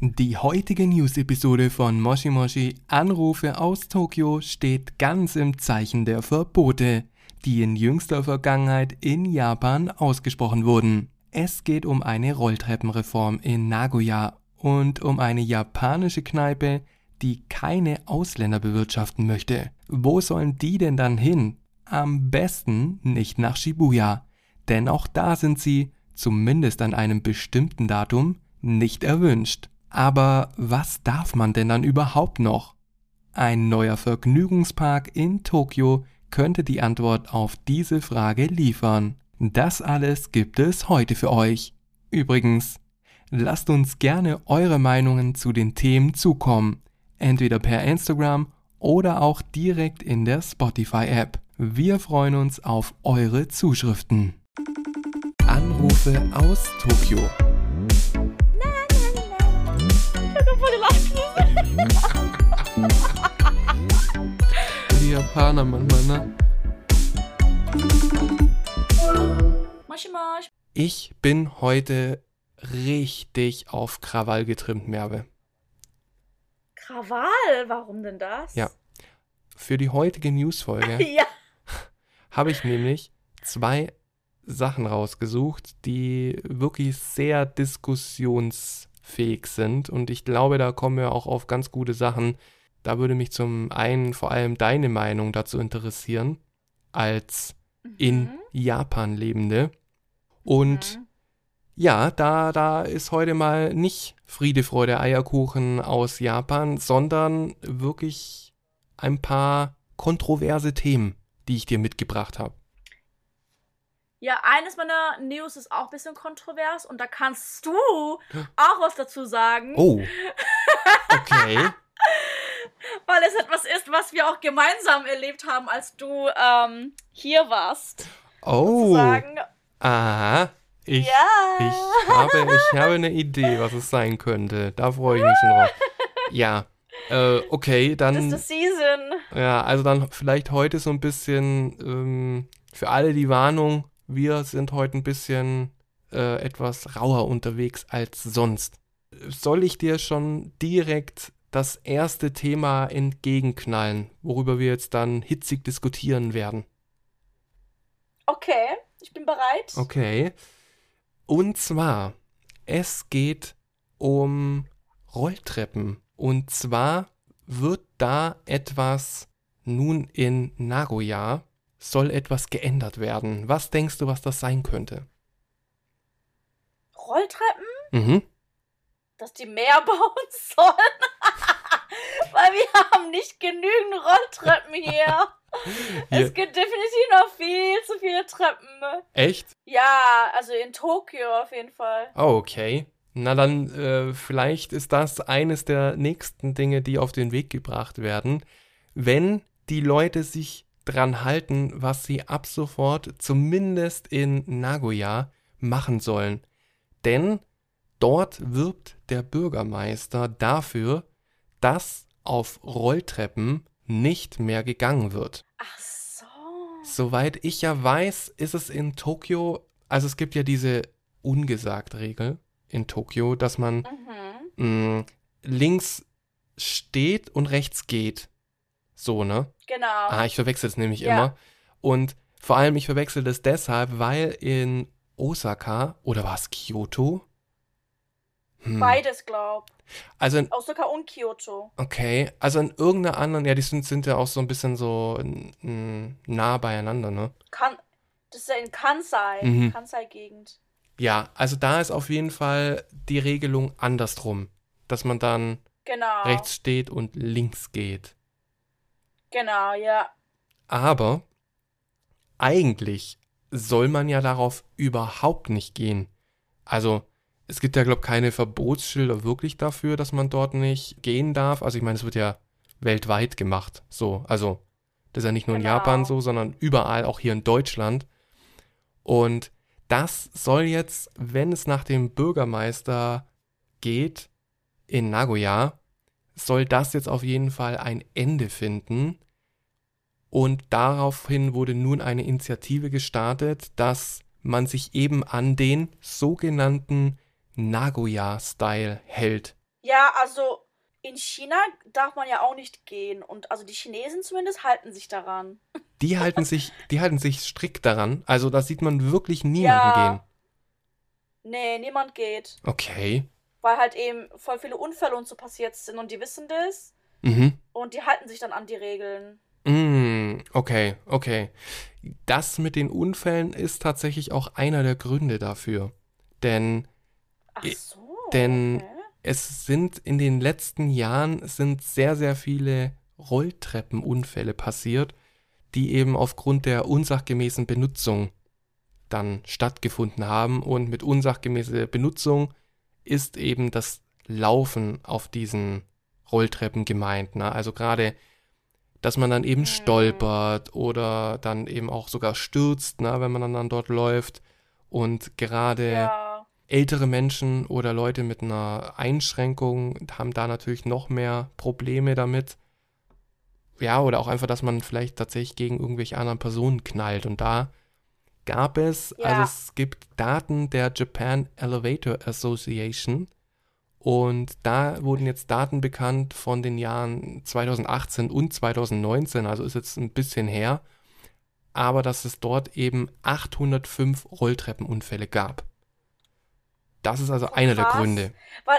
Die heutige News-Episode von Moshi Moshi Anrufe aus Tokio steht ganz im Zeichen der Verbote, die in jüngster Vergangenheit in Japan ausgesprochen wurden. Es geht um eine Rolltreppenreform in Nagoya und um eine japanische Kneipe, die keine Ausländer bewirtschaften möchte. Wo sollen die denn dann hin? Am besten nicht nach Shibuya, denn auch da sind sie, zumindest an einem bestimmten Datum, nicht erwünscht. Aber was darf man denn dann überhaupt noch? Ein neuer Vergnügungspark in Tokio könnte die Antwort auf diese Frage liefern. Das alles gibt es heute für euch. Übrigens, lasst uns gerne eure Meinungen zu den Themen zukommen, entweder per Instagram oder auch direkt in der Spotify-App. Wir freuen uns auf eure Zuschriften. Anrufe aus Tokio. Die Japaner manchmal, ne? Ich bin heute richtig auf Krawall getrimmt, Merve. Krawall, warum denn das? Ja. Für die heutige Newsfolge ja. habe ich nämlich zwei Sachen rausgesucht, die wirklich sehr diskussionsfähig sind. Und ich glaube, da kommen wir auch auf ganz gute Sachen. Da würde mich zum einen vor allem deine Meinung dazu interessieren, als in Mhm. Japan lebende. Und Mhm. ja, da, da ist heute mal nicht Friede, Freude, Eierkuchen aus Japan, sondern wirklich ein paar kontroverse Themen, die ich dir mitgebracht habe. Ja, eines meiner News ist auch ein bisschen kontrovers und da kannst du auch was dazu sagen, Oh. Okay. weil es etwas ist, was wir auch gemeinsam erlebt haben, als du ähm, hier warst. Oh. Sagen, Aha. Ich, ja. ich, habe, ich habe eine Idee, was es sein könnte. Da freue ich mich schon drauf. Ja. Äh, okay, Das dann. ist die Season. Ja, also dann vielleicht heute so ein bisschen ähm, für alle die Warnung, wir sind heute ein bisschen äh, etwas rauer unterwegs als sonst. Soll ich dir schon direkt das erste Thema entgegenknallen, worüber wir jetzt dann hitzig diskutieren werden? Okay, ich bin bereit. Okay. Und zwar, es geht um Rolltreppen. Und zwar wird da etwas nun in Nagoya, soll etwas geändert werden. Was denkst du, was das sein könnte? Rolltreppen, Mhm. dass die mehr bauen sollen. Weil wir haben nicht genügend Rolltreppen hier. Hier. Es gibt definitiv noch viel zu viele Treppen. Echt? Ja, also in Tokio auf jeden Fall. Oh, okay. Na dann, äh, vielleicht ist das eines der nächsten Dinge, die auf den Weg gebracht werden, wenn die Leute sich dran halten, was sie ab sofort zumindest in Nagoya machen sollen. Denn dort wirbt der Bürgermeister dafür, dass auf Rolltreppen nicht mehr gegangen wird. Ach so. Soweit ich ja weiß, ist es in Tokio, also es gibt ja diese ungesagt Regel in Tokio, dass man Mhm. mh, links steht und rechts geht. So, ne? Genau. Ah, ich verwechsel es nämlich Ja. immer. Und vor allem, ich verwechsel das deshalb, weil in Osaka, oder war es Kyoto? Hm. Beides, glaub. Also in, Osaka und Kyoto. okay, also in irgendeiner anderen, ja, die sind, sind ja auch so ein bisschen so mm, nah beieinander, ne? Kan das ist ja in Kansai. Mhm. Kansai-Gegend. Ja, also da ist auf jeden Fall die Regelung andersrum, dass man dann Genau. rechts steht und links geht. Genau, ja. Aber eigentlich soll man ja darauf überhaupt nicht gehen. Also es gibt ja, glaube ich, keine Verbotsschilder wirklich dafür, dass man dort nicht gehen darf. Also ich meine, es wird ja weltweit gemacht. So, also das ist ja nicht nur in Genau. Japan so, sondern überall, auch hier in Deutschland. Und das soll jetzt, wenn es nach dem Bürgermeister geht, in Nagoya, soll das jetzt auf jeden Fall ein Ende finden. Und daraufhin wurde nun eine Initiative gestartet, dass man sich eben an den sogenannten Nagoya-Style hält. Ja, also in China darf man ja auch nicht gehen. Und also die Chinesen zumindest halten sich daran. Die halten sich, die halten sich strikt daran. Also da sieht man wirklich niemanden ja. gehen. Nee, niemand geht. Okay. Weil halt eben voll viele Unfälle und so passiert sind und die wissen das. Mhm. Und die halten sich dann an die Regeln. Mm, okay, okay. Das mit den Unfällen ist tatsächlich auch einer der Gründe dafür. Denn. Ach so. Denn okay. es sind in den letzten Jahren sind sehr, sehr viele Rolltreppenunfälle passiert, die eben aufgrund der unsachgemäßen Benutzung dann stattgefunden haben. Und mit unsachgemäßer Benutzung ist eben das Laufen auf diesen Rolltreppen gemeint. Ne? Also gerade, dass man dann eben mhm. stolpert oder dann eben auch sogar stürzt, ne? wenn man dann, dann dort läuft. Und gerade ja. ältere Menschen oder Leute mit einer Einschränkung haben da natürlich noch mehr Probleme damit. Ja, oder auch einfach, dass man vielleicht tatsächlich gegen irgendwelche anderen Personen knallt. Und da gab es, ja. also es gibt Daten der Japan Elevator Association und da wurden jetzt Daten bekannt von den Jahren 2018 und 2019, also ist jetzt ein bisschen her, aber dass es dort eben 805 Rolltreppenunfälle gab. Das ist also einer der Gründe. Weil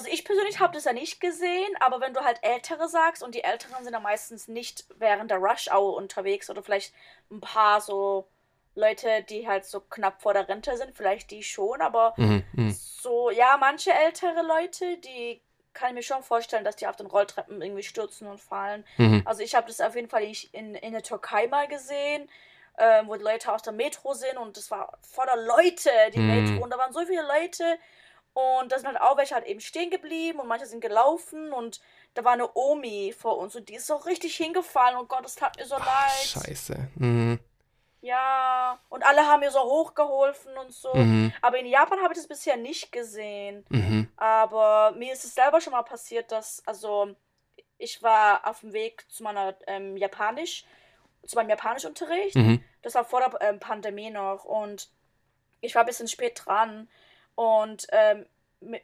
also ich persönlich habe das ja nicht gesehen, aber wenn du halt Ältere sagst und die Älteren sind ja meistens nicht während der Rush Hour unterwegs oder vielleicht ein paar so Leute, die halt so knapp vor der Rente sind, vielleicht die schon, aber mhm, mhm. so, ja, manche ältere Leute, die kann ich mir schon vorstellen, dass die auf den Rolltreppen irgendwie stürzen und fallen. Mhm. Also ich habe das auf jeden Fall in, in der Türkei mal gesehen, äh, wo die Leute aus der Metro sind und das war voller Leute, die mhm. Metro, und da waren so viele Leute und da sind halt auch welche halt eben stehen geblieben und manche sind gelaufen und da war eine Omi vor uns und die ist so richtig hingefallen und Gott, das tat mir so Ach, leid. Scheiße. Mhm. Ja, und alle haben mir so hochgeholfen und so. Mhm. Aber in Japan habe ich das bisher nicht gesehen. Mhm. Aber mir ist es selber schon mal passiert, dass, also, ich war auf dem Weg zu meiner ähm, Japanisch, zu meinem Japanischunterricht. Mhm. Das war vor der ähm, Pandemie noch. Und ich war ein bisschen spät dran. Und ähm,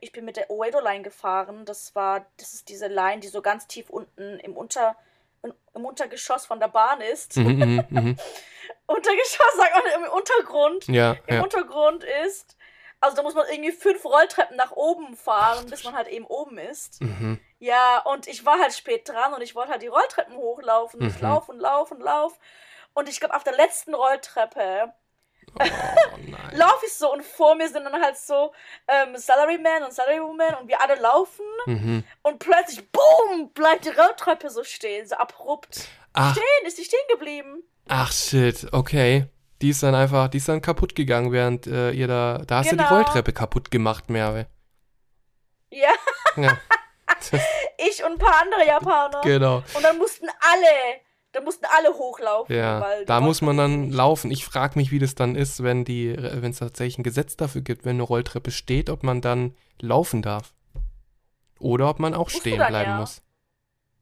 ich bin mit der Oedo Line gefahren. Das war, das ist diese Line, die so ganz tief unten im Unter im Untergeschoss von der Bahn ist. Mhm, mhm, mhm. Untergeschoss, sagt man im Untergrund. Ja, Im ja. Untergrund ist. Also da muss man irgendwie fünf Rolltreppen nach oben fahren, bis man halt eben oben ist. Mhm. Ja, und ich war halt spät dran und ich wollte halt die Rolltreppen hochlaufen. Mhm. Ich lauf und lauf und lauf. Und ich glaube, auf der letzten Rolltreppe Oh, lauf ich so und vor mir sind dann halt so ähm, Salaryman und Salarywoman und wir alle laufen mhm. und plötzlich, boom, bleibt die Rolltreppe so stehen, so abrupt. Ach. Stehen, ist die stehen geblieben. Ach shit, okay. Die ist dann einfach, die ist dann kaputt gegangen, während äh, ihr da, da hast genau. du die genau. Rolltreppe kaputt gemacht, Merve. Ja. ja. ich und ein paar andere Japaner. Genau. Und dann mussten alle da mussten alle hochlaufen. Ja, da muss man dann laufen. Ich frage mich, wie das dann ist, wenn die, wenn es tatsächlich ein Gesetz dafür gibt, wenn eine Rolltreppe steht, ob man dann laufen darf. Oder ob man auch musst stehen bleiben ja. muss.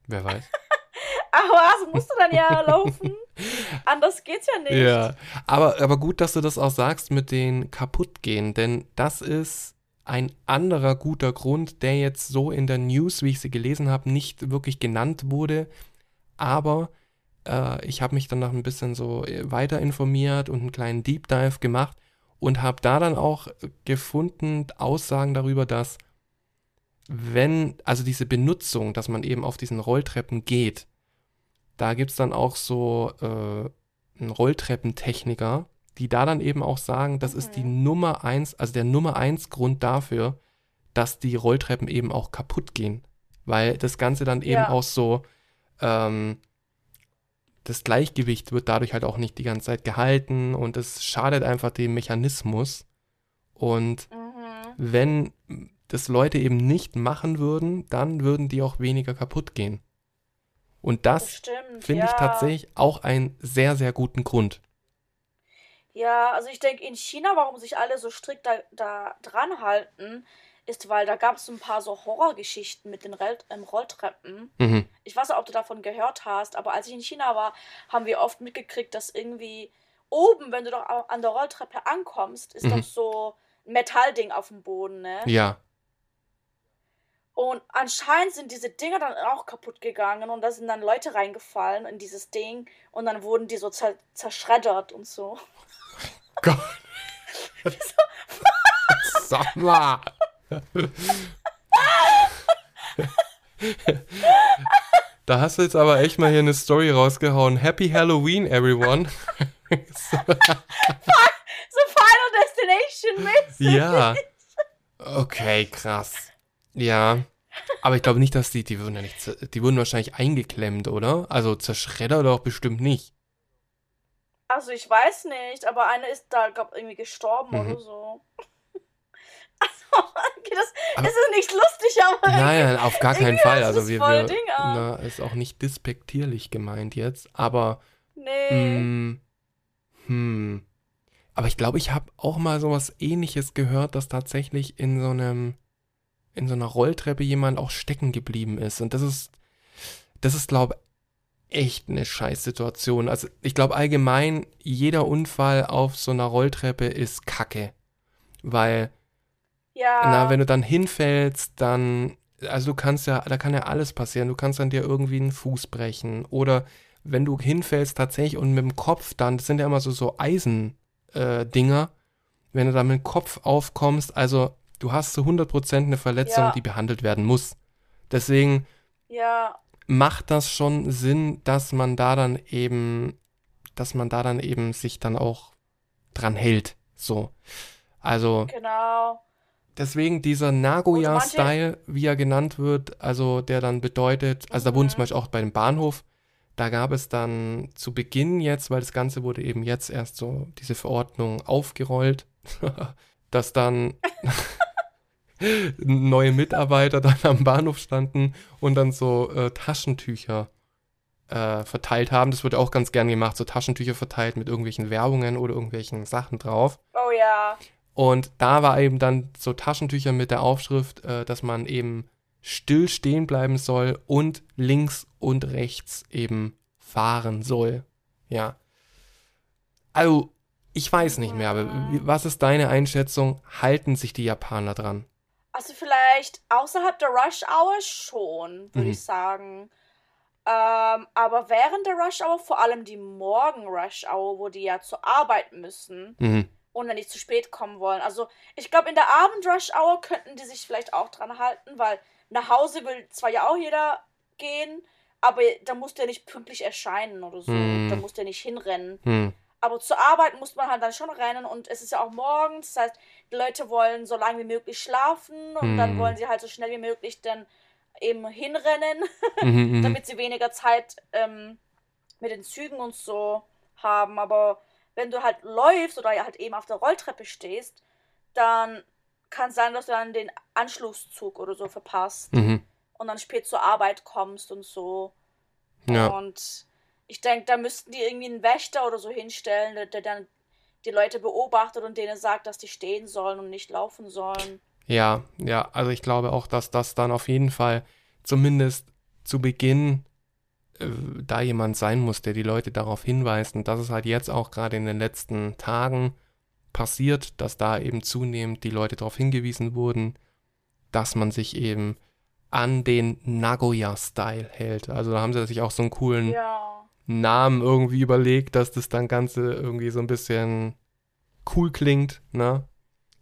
Wer weiß. Ach was, musst du dann ja laufen. Anders geht's ja nicht. Ja, aber, aber gut, dass du das auch sagst mit den kaputtgehen, denn das ist ein anderer guter Grund, der jetzt so in der News, wie ich sie gelesen habe, nicht wirklich genannt wurde, aber äh, ich habe mich dann noch ein bisschen so äh, weiter informiert und einen kleinen Deep Dive gemacht und habe da dann auch gefunden Aussagen darüber, dass wenn, also diese Benutzung, dass man eben auf diesen Rolltreppen geht, da gibt es dann auch so äh, einen Rolltreppentechniker, die da dann eben auch sagen, das mhm. ist die mhm. Nummer eins, also der Nummer eins Grund dafür, dass die Rolltreppen eben auch kaputt gehen. Weil das Ganze dann eben ja. auch so, ähm, das Gleichgewicht wird dadurch halt auch nicht die ganze Zeit gehalten und es schadet einfach dem Mechanismus. Und mhm. wenn das Leute eben nicht machen würden, dann würden die auch weniger kaputt gehen. Und das, das finde ja. ich tatsächlich auch einen sehr, sehr guten Grund. Ja, also ich denke, in China, warum sich alle so strikt da, da dran halten, ist, weil da gab es ein paar so Horrorgeschichten mit den Rel ähm, Rolltreppen. Mhm. Ich weiß nicht, ob du davon gehört hast, aber als ich in China war, haben wir oft mitgekriegt, dass irgendwie oben, wenn du doch an der Rolltreppe ankommst, ist mhm. doch so ein Metallding auf dem Boden, ne? Ja. Und anscheinend sind diese Dinger dann auch kaputt gegangen und da sind dann Leute reingefallen in dieses Ding und dann wurden die so zer zerschreddert und so. Gott. Sag mal. Da hast du jetzt aber echt mal hier eine Story rausgehauen. Happy Halloween, everyone. so Final Destination mäßig. Ja. Okay, krass. Ja. Aber ich glaube nicht, dass die, die wurden ja nicht, die wurden wahrscheinlich eingeklemmt, oder? Also zerschreddert doch bestimmt nicht. Also ich weiß nicht, aber eine ist da, glaube irgendwie gestorben mhm. oder so. Das, das ist nicht lustig, aber. Nein, auf gar keinen Fall. Also wir, wir na, ist auch nicht despektierlich gemeint jetzt, aber. Nee. Mh, mm, hm. Aber ich glaube, ich habe auch mal sowas ähnliches gehört, dass tatsächlich in so einem, in so einer Rolltreppe jemand auch stecken geblieben ist. Und das ist, das ist, glaube echt eine Scheißsituation. Also ich glaube allgemein, jeder Unfall auf so einer Rolltreppe ist Kacke. Weil, ja. na, wenn du dann hinfällst, dann, also du kannst ja, da kann ja alles passieren. Du kannst dann dir irgendwie einen Fuß brechen. Oder wenn du hinfällst tatsächlich und mit dem Kopf dann, das sind ja immer so, so Eisen, äh, Dinger, wenn du da mit dem Kopf aufkommst, also du hast zu 100% eine Verletzung, ja. die behandelt werden muss. Deswegen ja. macht das schon Sinn, dass man da dann eben, dass man da dann eben sich dann auch dran hält. So. Also. Genau. Deswegen dieser Nagoya-Style, wie er genannt wird, also der dann bedeutet, also mhm. da wurden zum Beispiel auch bei dem Bahnhof, da gab es dann zu Beginn jetzt, weil das Ganze wurde eben jetzt erst so, diese Verordnung aufgerollt, dass dann neue Mitarbeiter dann am Bahnhof standen und dann so äh, Taschentücher äh, verteilt haben. Das wurde auch ganz gern gemacht, so Taschentücher verteilt mit irgendwelchen Werbungen oder irgendwelchen Sachen drauf. Oh ja. Und da war eben dann so Taschentücher mit der Aufschrift, äh, dass man eben still stehen bleiben soll und links und rechts eben fahren soll. Ja. Also, ich weiß nicht mehr, aber was ist deine Einschätzung? Halten sich die Japaner dran? Also vielleicht außerhalb der Rush Hour schon, würde mhm. ich sagen. Ähm, aber während der Rush Hour, vor allem die Morgen Rush Hour, wo die ja zur Arbeit müssen mhm. Und dann nicht zu spät kommen wollen. Also ich glaube, in der Abend Rush Hour könnten die sich vielleicht auch dran halten, weil nach Hause will zwar ja auch jeder gehen, aber da muss der nicht pünktlich erscheinen oder so. Hm. Da muss der nicht hinrennen. Hm. Aber zur Arbeit muss man halt dann schon rennen und es ist ja auch morgens. Das heißt, die Leute wollen so lange wie möglich schlafen und hm. dann wollen sie halt so schnell wie möglich dann eben hinrennen, mhm, mhm. damit sie weniger Zeit ähm, mit den Zügen und so haben. Aber wenn du halt läufst oder halt eben auf der Rolltreppe stehst, dann kann es sein, dass du dann den Anschlusszug oder so verpasst mhm. und dann spät zur Arbeit kommst und so. Ja. Und ich denke, da müssten die irgendwie einen Wächter oder so hinstellen, der, der dann die Leute beobachtet und denen sagt, dass die stehen sollen und nicht laufen sollen. Ja, ja, also ich glaube auch, dass das dann auf jeden Fall zumindest zu Beginn äh, da jemand sein muss, der die Leute darauf hinweist. Und das ist halt jetzt auch gerade in den letzten Tagen passiert, dass da eben zunehmend die Leute darauf hingewiesen wurden, dass man sich eben an den Nagoya-Style hält. Also da haben sie sich auch so einen coolen ja. Namen irgendwie überlegt, dass das dann Ganze irgendwie so ein bisschen cool klingt, ne?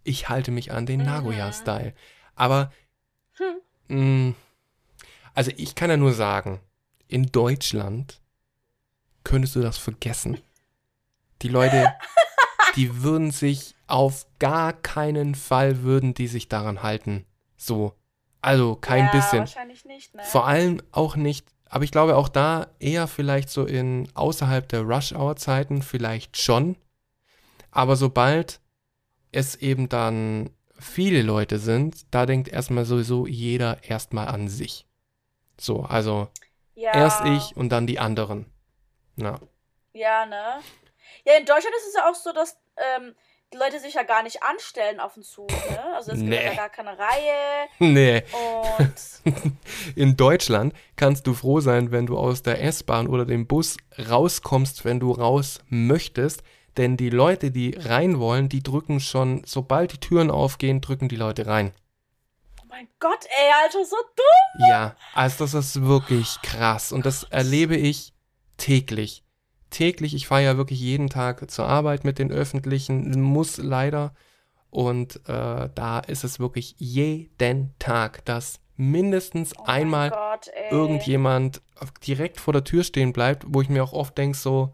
Ich halte mich an den mhm. Nagoya-Style. Aber, hm. mh, mm, also ich kann ja nur sagen, in Deutschland könntest du das vergessen. Die Leute die würden sich auf gar keinen Fall würden die sich daran halten. So. Also kein ja, bisschen. Wahrscheinlich nicht, ne? Vor allem auch nicht, aber ich glaube auch da eher vielleicht so in außerhalb der Rush-Hour-Zeiten vielleicht schon. Aber sobald es eben dann viele Leute sind, da denkt erstmal sowieso jeder erstmal an sich. So, also ja. erst ich und dann die anderen. Na. Ja, ne? Ja, in Deutschland ist es ja auch so, dass ähm, die Leute sich ja gar nicht anstellen auf den Zug, ne? Also es nee. gibt ja gar keine Reihe. Nee. Und in Deutschland kannst du froh sein, wenn du aus der S-Bahn oder dem Bus rauskommst, wenn du raus möchtest. Denn die Leute, die rein wollen, die drücken schon, sobald die Türen aufgehen, drücken die Leute rein. Mein Gott, ey, Alter, so dumm. Ja, also das ist wirklich krass. Und das erlebe ich täglich. Täglich, ich fahre ja wirklich jeden Tag zur Arbeit mit den Öffentlichen, muss leider. Und äh, da ist es wirklich jeden Tag, dass mindestens Oh einmal Gott, irgendjemand direkt vor der Tür stehen bleibt, wo ich mir auch oft denke, so,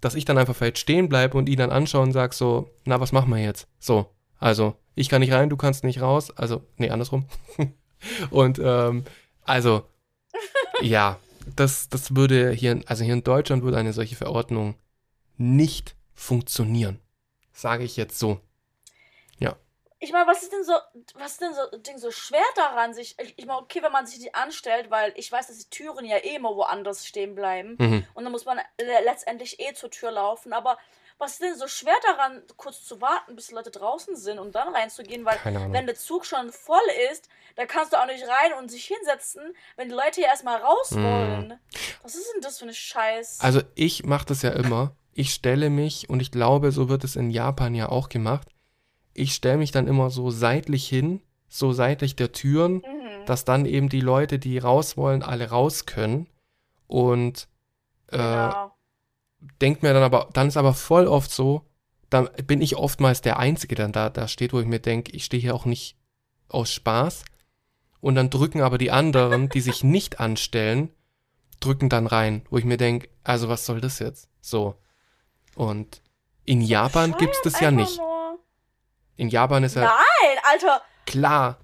dass ich dann einfach vielleicht stehen bleibe und ihn dann anschaue und sage so, na, was machen wir jetzt? So, also, ich kann nicht rein, du kannst nicht raus, also, nee, andersrum. und, ähm, also, ja, das, das würde hier, also hier in Deutschland würde eine solche Verordnung nicht funktionieren. Sage ich jetzt so. Ich meine, was ist denn so, was ist denn so, Ding so schwer daran, sich, ich, ich meine, okay, wenn man sich die anstellt, weil ich weiß, dass die Türen ja eh immer woanders stehen bleiben Mhm. und dann muss man le- letztendlich eh zur Tür laufen, aber was ist denn so schwer daran, kurz zu warten, bis die Leute draußen sind und dann reinzugehen, weil wenn der Zug schon voll ist, da kannst du auch nicht rein und sich hinsetzen, wenn die Leute ja erstmal raus Mm. wollen. Was ist denn das für eine Scheiß? Also ich mache das ja immer. Ich stelle mich, und ich glaube, so wird es in Japan ja auch gemacht, ich stelle mich dann immer so seitlich hin, so seitlich der Türen, mhm. dass dann eben die Leute, die raus wollen, alle raus können. Und äh, genau. Denkt mir dann aber, dann ist aber voll oft so, dann bin ich oftmals der Einzige, der da, da steht, wo ich mir denke, ich stehe hier auch nicht aus Spaß. Und dann drücken aber die anderen, die sich nicht anstellen, drücken dann rein, wo ich mir denke, also was soll das jetzt? So. Und in Japan gibt's das ja nicht. nur- In Japan ist ja Nein, Alter. klar,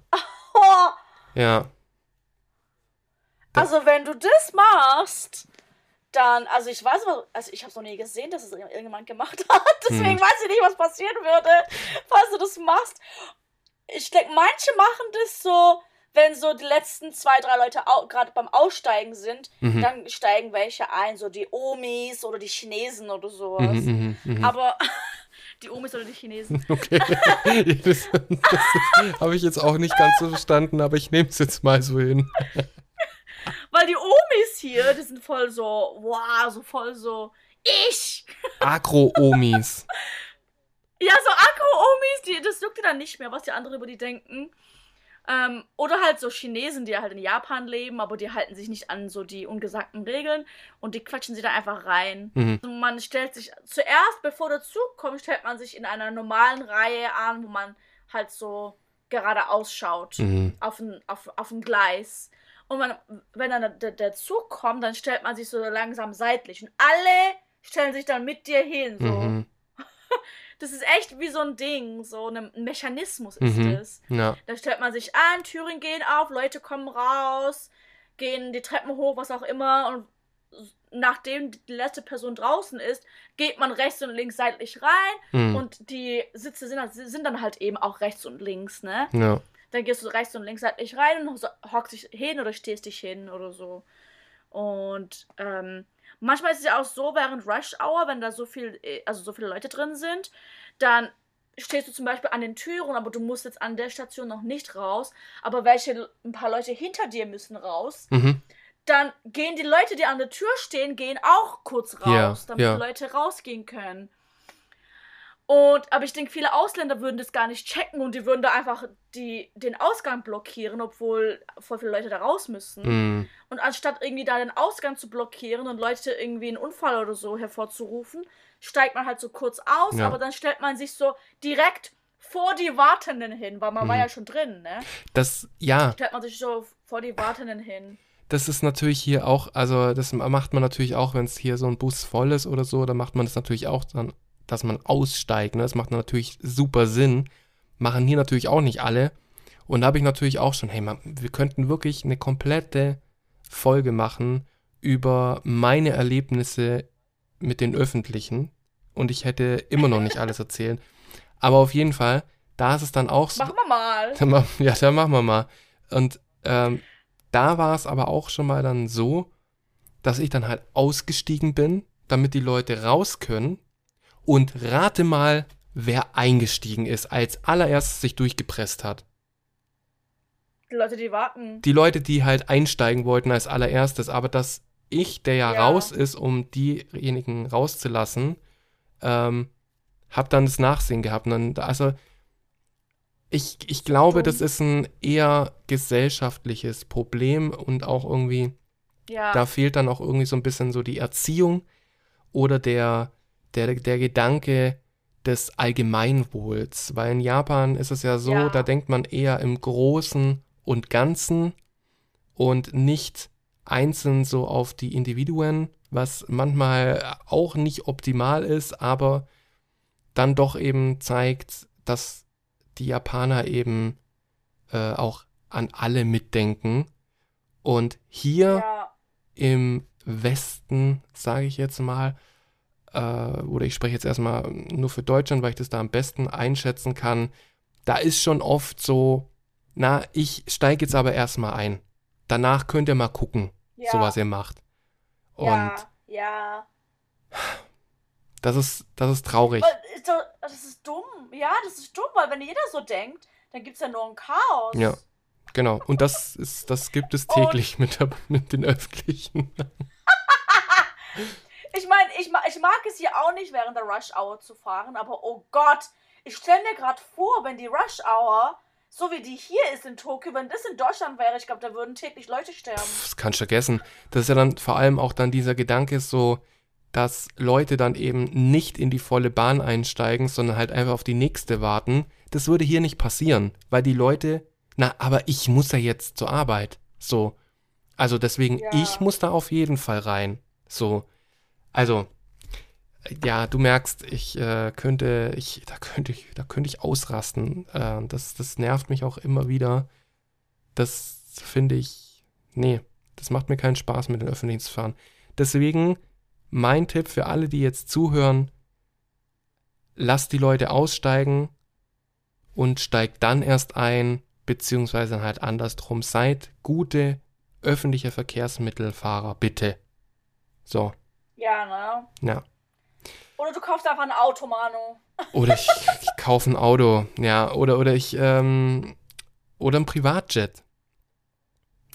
Oh, ja. Da- also wenn du das machst, dann, also ich weiß aber, also ich habe noch nie gesehen, dass es irgendjemand gemacht hat. Deswegen Hm. weiß ich nicht, was passieren würde, falls du das machst. Ich denke, manche machen das so, wenn so die letzten zwei, drei Leute gerade beim Aussteigen sind, Mhm. dann steigen welche ein, so die Omis oder die Chinesen oder sowas. Mhm, mhm, mhm. Aber die Omis oder die Chinesen. Okay. das das habe ich jetzt auch nicht ganz so verstanden, aber ich nehme es jetzt mal so hin. Weil die Omis hier, die sind voll so, wow, so voll so, ich. Agro-Omis. Ja, so die, das juckt dir dann nicht mehr, was die anderen über die denken. Ähm, oder halt so Chinesen, die halt in Japan leben, aber die halten sich nicht an so die ungesagten Regeln und die quatschen sie da einfach rein. Mhm. Also man stellt sich zuerst, bevor der Zug kommt, stellt man sich in einer normalen Reihe an, wo man halt so gerade ausschaut Mhm. auf ein, auf, auf ein Gleis. Und man, wenn dann der, der Zug kommt, dann stellt man sich so langsam seitlich. Und alle stellen sich dann mit dir hin. So. Mhm. Das ist echt wie so ein Ding, so ein Mechanismus ist Mhm. es. Ja. Da stellt man sich an, Türen gehen auf, Leute kommen raus, gehen die Treppen hoch, was auch immer. Und nachdem die letzte Person draußen ist, geht man rechts und links seitlich rein. Mhm. Und die Sitze sind, dann- sind dann halt eben auch rechts und links, ne? ja. Dann gehst du rechts und links seitlich rein und hockst dich hin oder stehst dich hin oder so. Und ähm, manchmal ist es ja auch so, während Rush Hour, wenn da so viel, äh, also so viele Leute drin sind, dann stehst du zum Beispiel an den Türen, aber du musst jetzt an der Station noch nicht raus. Aber welche, ein paar Leute hinter dir müssen raus. Mhm. Dann gehen die Leute, die an der Tür stehen, gehen auch kurz raus, Ja, damit ja. die Leute rausgehen können. Und, aber ich denke, viele Ausländer würden das gar nicht checken und die würden da einfach die, den Ausgang blockieren, obwohl voll viele Leute da raus müssen. Mhm. Und anstatt irgendwie da den Ausgang zu blockieren und Leute irgendwie einen Unfall oder so hervorzurufen, steigt man halt so kurz aus, Ja. aber dann stellt man sich so direkt vor die Wartenden hin, weil man war Mhm. ja schon drin, ne? Das, ja, Stellt man sich so vor die Wartenden hin. das ist natürlich hier auch, also das macht man natürlich auch, wenn es hier so ein Bus voll ist oder so, dann macht man das natürlich auch dann, dass man aussteigt. Ne? Das macht natürlich super Sinn. Machen hier natürlich auch nicht alle. Und da habe ich natürlich auch schon, hey, man, wir könnten wirklich eine komplette Folge machen über meine Erlebnisse mit den Öffentlichen. Und ich hätte immer noch nicht alles erzählen. Aber auf jeden Fall, da ist es dann auch so. Machen wir mal. Ja, dann machen wir mal. Und ähm, da war es aber auch schon mal dann so, dass ich dann halt ausgestiegen bin, damit die Leute raus können. Und rate mal, wer eingestiegen ist, als allererstes sich durchgepresst hat. Die Leute, die warten. Die Leute, die halt einsteigen wollten als allererstes, aber dass ich, der ja, Ja. raus ist, um diejenigen rauszulassen, ähm, hab dann das Nachsehen gehabt. Und dann, also, Ich, ich glaube, Dumm. das ist ein eher gesellschaftliches Problem und auch irgendwie, Ja. da fehlt dann auch irgendwie so ein bisschen so die Erziehung oder der, der, der Gedanke des Allgemeinwohls. Weil in Japan ist es ja so, Ja. da denkt man eher im Großen und Ganzen und nicht einzeln so auf die Individuen, was manchmal auch nicht optimal ist, aber dann doch eben zeigt, dass die Japaner eben äh, auch an alle mitdenken. Und hier ja. im Westen, sage ich jetzt mal, äh, oder ich spreche jetzt erstmal nur für Deutschland, weil ich das da am besten einschätzen kann, da ist schon oft so, na, ich steige jetzt aber erstmal ein. Danach könnt ihr mal gucken, Ja. so was ihr macht. Und ja. Ja. das ist, das ist traurig. Das ist dumm. Ja, das ist dumm, weil wenn jeder so denkt, dann gibt es ja nur ein Chaos. Ja. Genau. Und das ist, das gibt es täglich mit, der, mit den öffentlichen. Ich meine, ich, ma- ich mag es hier auch nicht, während der Rush Hour zu fahren, aber oh Gott, ich stelle mir gerade vor, wenn die Rush Hour, so wie die hier ist in Tokio, wenn das in Deutschland wäre, ich glaube, da würden täglich Leute sterben. Das kannst du vergessen. Das ist ja dann vor allem auch dann dieser Gedanke so, dass Leute dann eben nicht in die volle Bahn einsteigen, sondern halt einfach auf die nächste warten. Das würde hier nicht passieren, weil die Leute, na, aber ich muss ja jetzt zur Arbeit. So. Also deswegen, Ja. ich muss da auf jeden Fall rein. So. Also, ja, du merkst, ich äh, könnte, ich, da könnte ich, da könnte ich ausrasten. Äh, das, das nervt mich auch immer wieder. Das finde ich, nee, das macht mir keinen Spaß mit den öffentlichen zu fahren. Deswegen mein Tipp für alle, die jetzt zuhören, lasst die Leute aussteigen und steigt dann erst ein, beziehungsweise halt andersrum. Seid gute öffentliche Verkehrsmittelfahrer, bitte. So, Ja, ne? ja. Oder du kaufst einfach ein Auto, Manu. Oder ich, ich kaufe ein Auto, ja, oder, oder ich, ähm, oder ein Privatjet.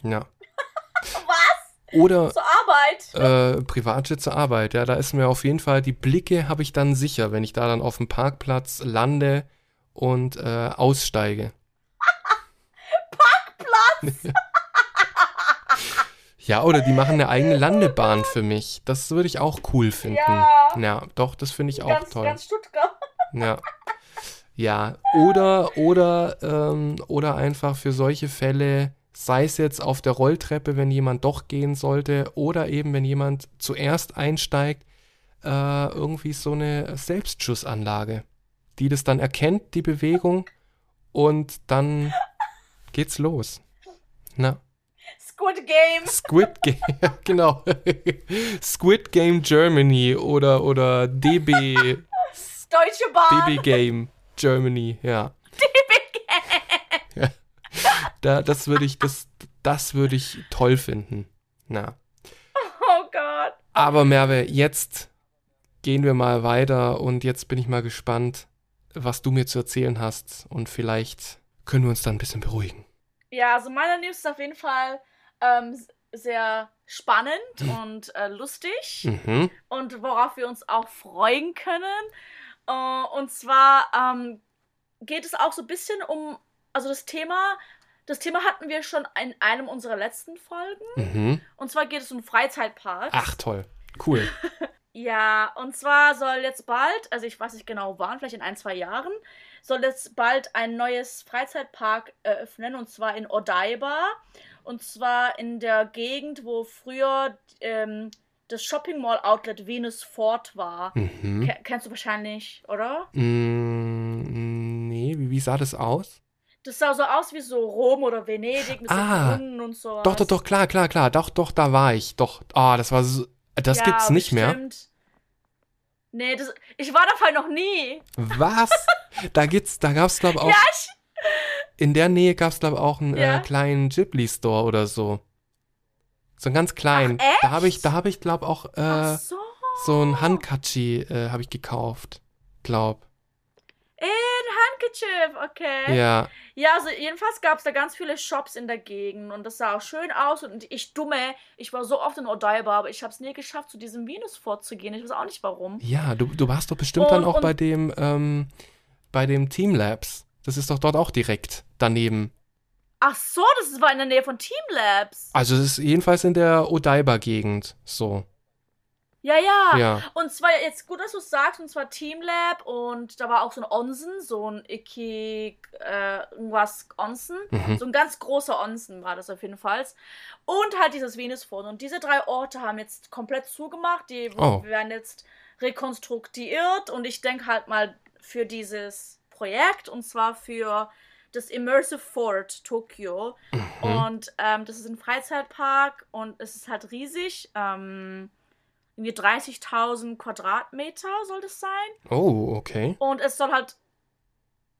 Ja. Was? Oder Zur Arbeit? äh, Privatjet zur Arbeit, ja, da ist mir auf jeden Fall, die Blicke habe ich dann sicher, wenn ich da dann auf dem Parkplatz lande und äh, aussteige. Parkplatz? Ja, oder die machen eine eigene Landebahn für mich. Das würde ich auch cool finden. Ja. Ja, doch, das finde ich auch ganz, toll. ganz Stuttgart. Ja. Ja, oder, oder, ähm, oder einfach für solche Fälle, sei es jetzt auf der Rolltreppe, wenn jemand doch gehen sollte, oder eben, wenn jemand zuerst einsteigt, äh, irgendwie so eine Selbstschussanlage, die das dann erkennt, die Bewegung, und dann geht's los. Na, Squid Game. Squid Game, ja, genau. Squid Game Germany oder, oder DB, Deutsche Bahn. DB Game Germany, ja. ja. Da, das würde ich, das, das würde ich toll finden. Na. Oh Gott. Aber Merve, jetzt gehen wir mal weiter und jetzt bin ich mal gespannt, was du mir zu erzählen hast und vielleicht können wir uns dann ein bisschen beruhigen. Ja, also meine News ist auf jeden Fall ähm, sehr spannend und äh, lustig Mhm. und worauf wir uns auch freuen können. Äh, und zwar ähm, geht es auch so ein bisschen um, also das Thema, das Thema hatten wir schon in einem unserer letzten Folgen. Mhm. Und zwar geht es um Freizeitparks. Ach toll. Cool. Ja, und zwar soll jetzt bald, also ich weiß nicht genau wann, vielleicht in ein, zwei Jahren, soll jetzt bald ein neues Freizeitpark eröffnen und zwar in Odaiba. Und zwar in der Gegend, wo früher ähm, das Shopping Mall Outlet Venus Fort war. Mhm. Ke- Kennst du wahrscheinlich, oder? Mm, nee, wie, wie sah das aus? Das sah so aus wie so Rom oder Venedig mit so Ah, Brunnen und so. Doch, doch, doch, klar, klar, klar. Doch, doch, da war ich. Doch. Ah, das war so. Das gibt's nicht mehr. bestimmt. Nee, das, ich war dabei noch nie. Was? da gibt's, da gab's, glaube auch. Ja, ich, In der Nähe gab's, glaube auch einen Ja. äh, kleinen Ghibli-Store oder so. So einen ganz kleinen. Ach? Da habe ich, da habe ich, glaube auch äh, so. so ein Hankachi äh, habe ich gekauft. Glaub. In Handkerchief, okay. Ja. Ja, also jedenfalls gab es da ganz viele Shops in der Gegend und das sah auch schön aus und ich dumme, ich war so oft in Odaiba, aber ich habe es nie geschafft, zu diesem Venus vorzugehen. Ich weiß auch nicht warum. Ja, du, du warst doch bestimmt dann Und- auch und- bei dem, ähm, bei dem Team Labs. Das ist doch dort auch direkt daneben. Ach so, das war in der Nähe von Team Labs. Also es ist jedenfalls in der Odaiba-Gegend. So. Ja, ja, Ja. Und zwar jetzt gut, dass du es sagst, und zwar Team Lab und da war auch so ein Onsen, so ein Iki, äh, irgendwas Onsen. Mhm. So ein ganz großer Onsen war das auf jeden Fall. Und halt dieses Venusfond. Und diese drei Orte haben jetzt komplett zugemacht. Die Oh. werden jetzt rekonstruiert. Und ich denke halt mal für dieses Projekt, und zwar für das Immersive Fort Tokyo. Mhm. Und ähm, das ist ein Freizeitpark und es ist halt riesig. Ähm, irgendwie 30.000 Quadratmeter soll das sein. Oh, okay. Und es soll halt,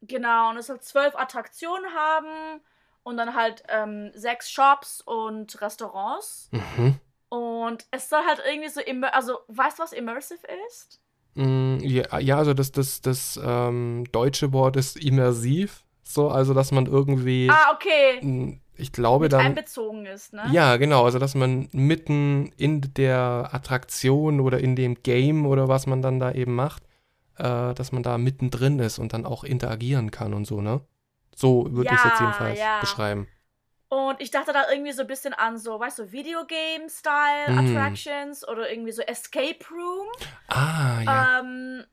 genau, und es soll zwölf Attraktionen haben und dann halt ähm, sechs Shops und Restaurants. Mhm. Und es soll halt irgendwie so, also, weißt du, was immersive ist? Mm, Ja, ja, also das, das, das ähm, deutsche Wort ist immersiv. So, also dass man irgendwie, Ah, okay. mm, ich glaube Mit dann. einbezogen ist, ne? Ja, genau, also dass man mitten in der Attraktion oder in dem Game oder was man dann da eben macht, äh, dass man da mittendrin ist und dann auch interagieren kann und so, ne? So würde ich es jetzt Ja, jedenfalls ja. beschreiben. Und ich dachte da irgendwie so ein bisschen an so, weißt du, Videogame-Style Mm. Attractions oder irgendwie so Escape Room. Ah, ja. Ähm,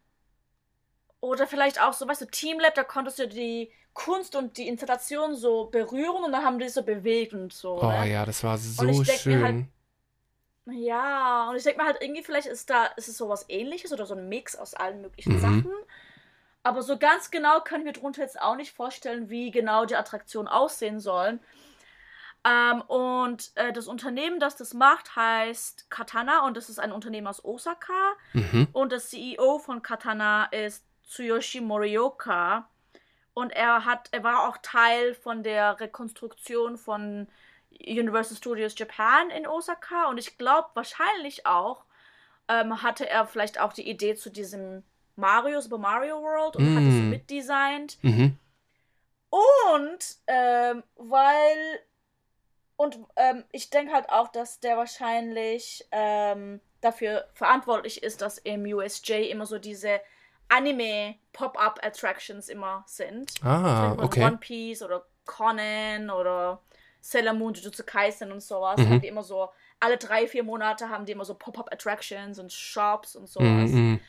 oder vielleicht auch so, weißt du, Teamlab, da konntest du die Kunst und die Installation so berühren und dann haben die so bewegt und so. oh ne? ja, das war so schön. halt- Ja, und ich denke mir halt irgendwie, vielleicht ist da, ist es sowas ähnliches oder so ein Mix aus allen möglichen Mhm. Sachen. Aber so ganz genau kann ich mir drunter jetzt auch nicht vorstellen, wie genau die Attraktionen aussehen sollen. Ähm, und äh, das Unternehmen, das das macht, heißt Katana und das ist ein Unternehmen aus Osaka. Mhm. Und der CEO von Katana ist Tsuyoshi Morioka. Und er hat, er war auch Teil von der Rekonstruktion von Universal Studios Japan in Osaka. Und ich glaube wahrscheinlich auch, ähm, hatte er vielleicht auch die Idee zu diesem Mario, Super Mario World und hat es Mm. mitdesignt. Mhm. Und ähm, weil und ähm, ich denke halt auch, dass der wahrscheinlich ähm, dafür verantwortlich ist, dass im USJ immer so diese Anime Pop-up Attractions immer sind. Ah, okay. One Piece oder Conan oder Sailor Moon, Jujutsu Kaisen und sowas. Mhm. Haben die immer so alle drei, vier Monate haben die immer so Pop-up Attractions und Shops und sowas. Mhm, mhm.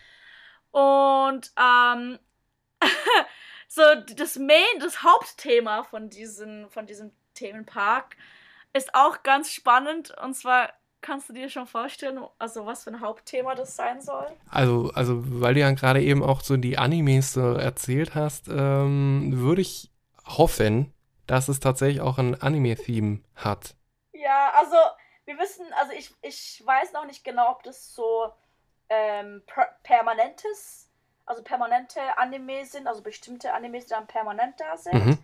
Und ähm, so das Main, das Hauptthema von, diesen, von diesem Themenpark ist auch ganz spannend. Und zwar kannst du dir schon vorstellen, also was für ein Hauptthema das sein soll? Also, also, weil du ja gerade eben auch so die Animes so erzählt hast, ähm, würde ich hoffen, dass es tatsächlich auch ein Anime-Theme hat. Ja, also wir wissen, also ich, ich weiß noch nicht genau, ob das so ähm, per permanentes, also permanente Anime sind, also bestimmte Animes, die dann permanent da sind. Mhm.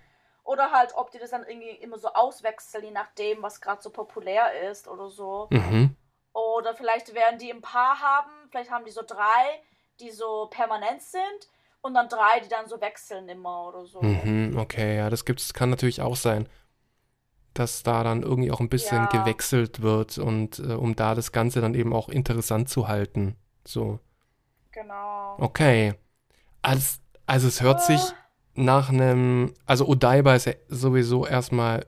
Oder halt, ob die das dann irgendwie immer so auswechseln, je nachdem, was gerade so populär ist oder so. Mhm. Oder vielleicht werden die ein paar haben, vielleicht haben die so drei, die so permanent sind und dann drei, die dann so wechseln immer oder so. Mhm. Okay, ja, das gibt's, kann natürlich auch sein, dass da dann irgendwie auch ein bisschen Ja. gewechselt wird und äh, um da das Ganze dann eben auch interessant zu halten. So, Genau. okay. Also, also es hört sich Äh. Nach einem, also Odaiba ist ja sowieso erstmal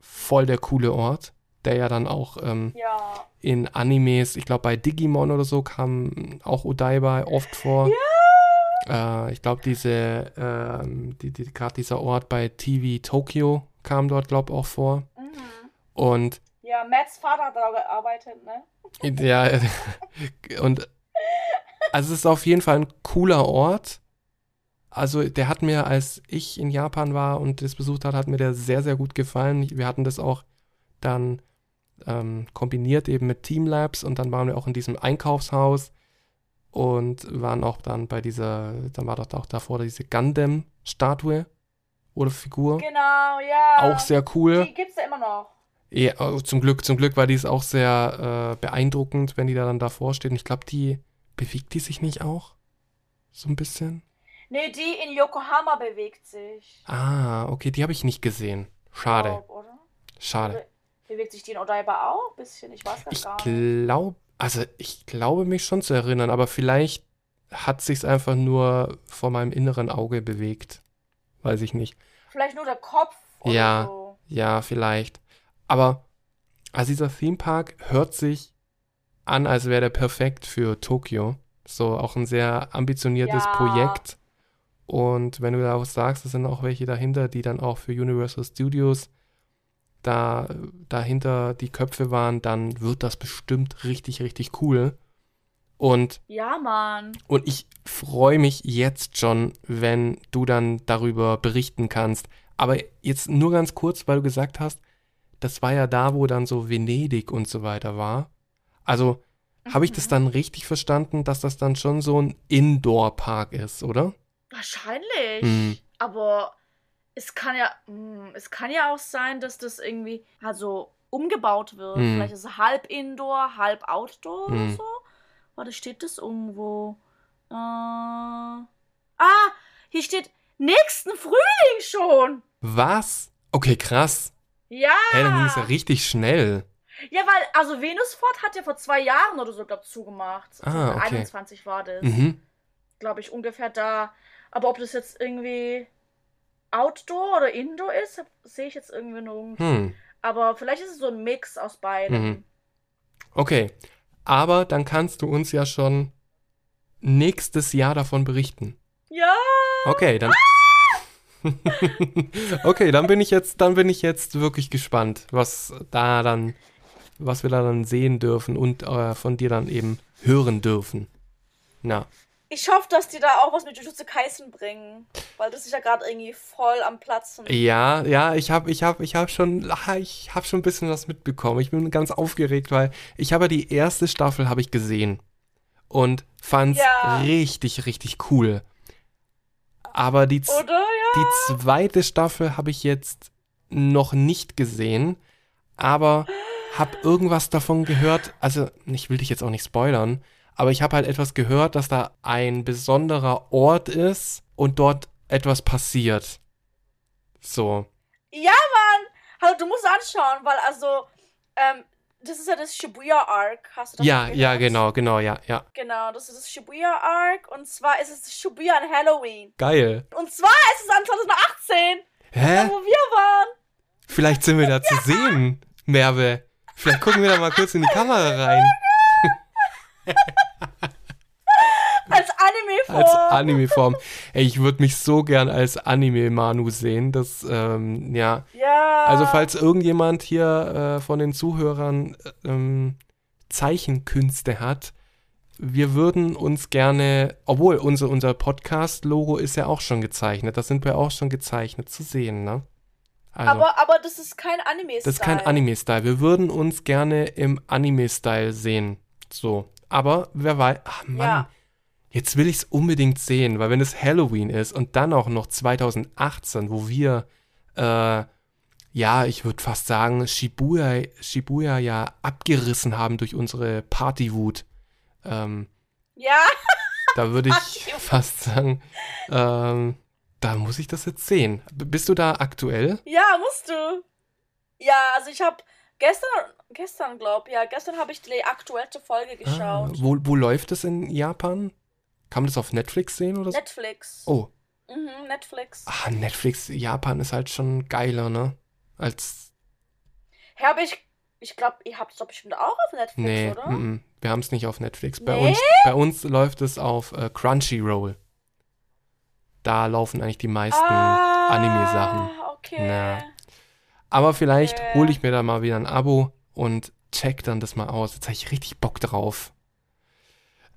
voll der coole Ort, der ja dann auch ähm, Ja. in Animes, ich glaube bei Digimon oder so kam auch Odaiba oft vor. Äh, ich glaube diese, ähm, die, die, gerade dieser Ort bei TV Tokyo kam dort, glaube ich, auch vor. Mhm. Und Ja, Matts Vater hat da gearbeitet, ne? ja, und also es ist auf jeden Fall ein cooler Ort. Also der hat mir, als ich in Japan war und das besucht hat, hat mir der sehr, sehr gut gefallen. Wir hatten das auch dann ähm, kombiniert eben mit Teamlabs und dann waren wir auch in diesem Einkaufshaus und waren auch dann bei dieser, dann war doch auch davor diese Gundam-Statue oder Figur. Genau, ja. Auch sehr cool. Die gibt's ja immer noch. Ja, oh, zum Glück, zum Glück war dies auch sehr äh, beeindruckend, wenn die da dann davor steht. Und ich glaube, die bewegt die sich nicht auch? So ein bisschen? Nee, die in Yokohama bewegt sich. Ah, okay, die habe ich nicht gesehen. Schade, Glaub, oder? schade. Bewegt sich die in Odaiba auch ein bisschen? Ich weiß Ich gar nicht. glaube, also ich glaube mich schon zu erinnern, aber vielleicht hat sich's einfach nur vor meinem inneren Auge bewegt. weiß ich nicht. Vielleicht nur der Kopf oder Ja. so. Ja, vielleicht. Aber also dieser Theme Park hört sich an, als wäre der perfekt für Tokio. So auch ein sehr ambitioniertes Ja. Projekt. Und wenn du da auch sagst, es sind auch welche dahinter, die dann auch für Universal Studios da dahinter die Köpfe waren, dann wird das bestimmt richtig, richtig cool. Und Ja, Mann. und ich freue mich jetzt schon, wenn du dann darüber berichten kannst. Aber jetzt nur ganz kurz, weil du gesagt hast, das war ja da, wo dann so Venedig und so weiter war. Also habe ich das Mhm. dann richtig verstanden, dass das dann schon so ein Indoor-Park ist, oder? Wahrscheinlich. Mhm. Aber es kann ja, mm, es kann ja auch sein, dass das irgendwie also umgebaut wird. Mhm. Vielleicht ist es halb Indoor, halb Outdoor oder Mhm. so. Warte, steht das irgendwo? Äh, ah, hier steht nächsten Frühling schon. Was? Okay, krass. Ja. Hey, dann ging es ja richtig schnell. Ja, weil, also Venusfort hat ja vor zwei Jahren oder so, glaub zugemacht. Ah, okay. 21 war das. Mhm. Glaube ich, ungefähr da. Aber ob das jetzt irgendwie Outdoor oder Indoor ist, sehe ich jetzt irgendwie nirgends. Hm. Aber vielleicht ist es so ein Mix aus beidem. Mhm. Okay. Aber dann kannst du uns ja schon nächstes Jahr davon berichten. Ja, Okay, dann. okay, dann bin ich jetzt, dann bin ich jetzt wirklich gespannt, was da dann, was wir da dann sehen dürfen und äh, von dir dann eben hören dürfen. Na, ich hoffe, dass die da auch was mit Jujutsu Kaisen bringen. Weil das ist ja gerade irgendwie voll am Platzen. ja, ja, ich habe, ich habe, ich habe schon, ah, ich habe schon ein bisschen was mitbekommen. Ich bin ganz aufgeregt, weil ich habe ja die erste Staffel habe ich gesehen und fand's Ja. richtig, richtig cool. Aber die, Oder? Ja. Die zweite Staffel habe ich jetzt noch nicht gesehen, aber habe irgendwas davon gehört. Also, ich will dich jetzt auch nicht spoilern, aber ich habe halt etwas gehört, dass da ein besonderer Ort ist und dort etwas passiert. So. Ja, Mann! Also, du musst anschauen, weil also, ähm, das ist ja das Shibuya Arc. Hast du das Ja, gehört? ja, genau, genau, ja, ja. Genau, das ist das Shibuya Arc. Und zwar ist es Shibuya an Halloween. Geil. Und zwar ist es an 2018, da Hä? wo wir waren. Vielleicht sind wir da zu sehen, Merve. Vielleicht gucken wir da mal kurz in die Kamera rein. Als Anime-Form. Als Anime-Form. Ey, ich würde mich so gern als Anime-Manu sehen. Das, ähm, ja. Ja. Also, falls irgendjemand hier äh, von den Zuhörern äh, ähm, Zeichenkünste hat, wir würden uns gerne, obwohl unser, unser Podcast-Logo ist ja auch schon gezeichnet, das sind wir auch schon gezeichnet zu sehen, ne? Also, aber, aber das ist kein Anime-Style. das ist kein Anime-Style. Wir würden uns gerne im Anime-Style sehen. So. Aber wer weiß. Ach Mann. Ja. Jetzt will ich es unbedingt sehen, weil wenn es Halloween ist und dann auch noch 2018, wo wir, äh, ja, ich würde fast sagen, Shibuya, Shibuya ja abgerissen haben durch unsere Partywut. Ähm, Ja, da würde ich fast sagen, ähm, da muss ich das jetzt sehen. B bist du da aktuell? ja, musst du. Ja, also ich habe gestern, gestern glaub, ja, gestern habe ich die aktuelle Folge Ah, geschaut. wo, wo läuft es in Japan? Kann man das auf Netflix sehen oder so? Netflix. Oh, Mhm, Netflix. ah, Netflix Japan ist halt schon geiler, ne? Als Habe ich, ich glaube, ihr habt es doch bestimmt auch auf Netflix, Nee, oder? mm, mm. wir haben es nicht auf Netflix. Bei, Nee? uns, bei uns läuft es auf äh, Crunchyroll. Da laufen eigentlich die meisten ah, Anime-Sachen. Okay. Na. Aber vielleicht Okay. hole ich mir da mal wieder ein Abo und check dann das mal aus. Jetzt habe ich richtig Bock drauf.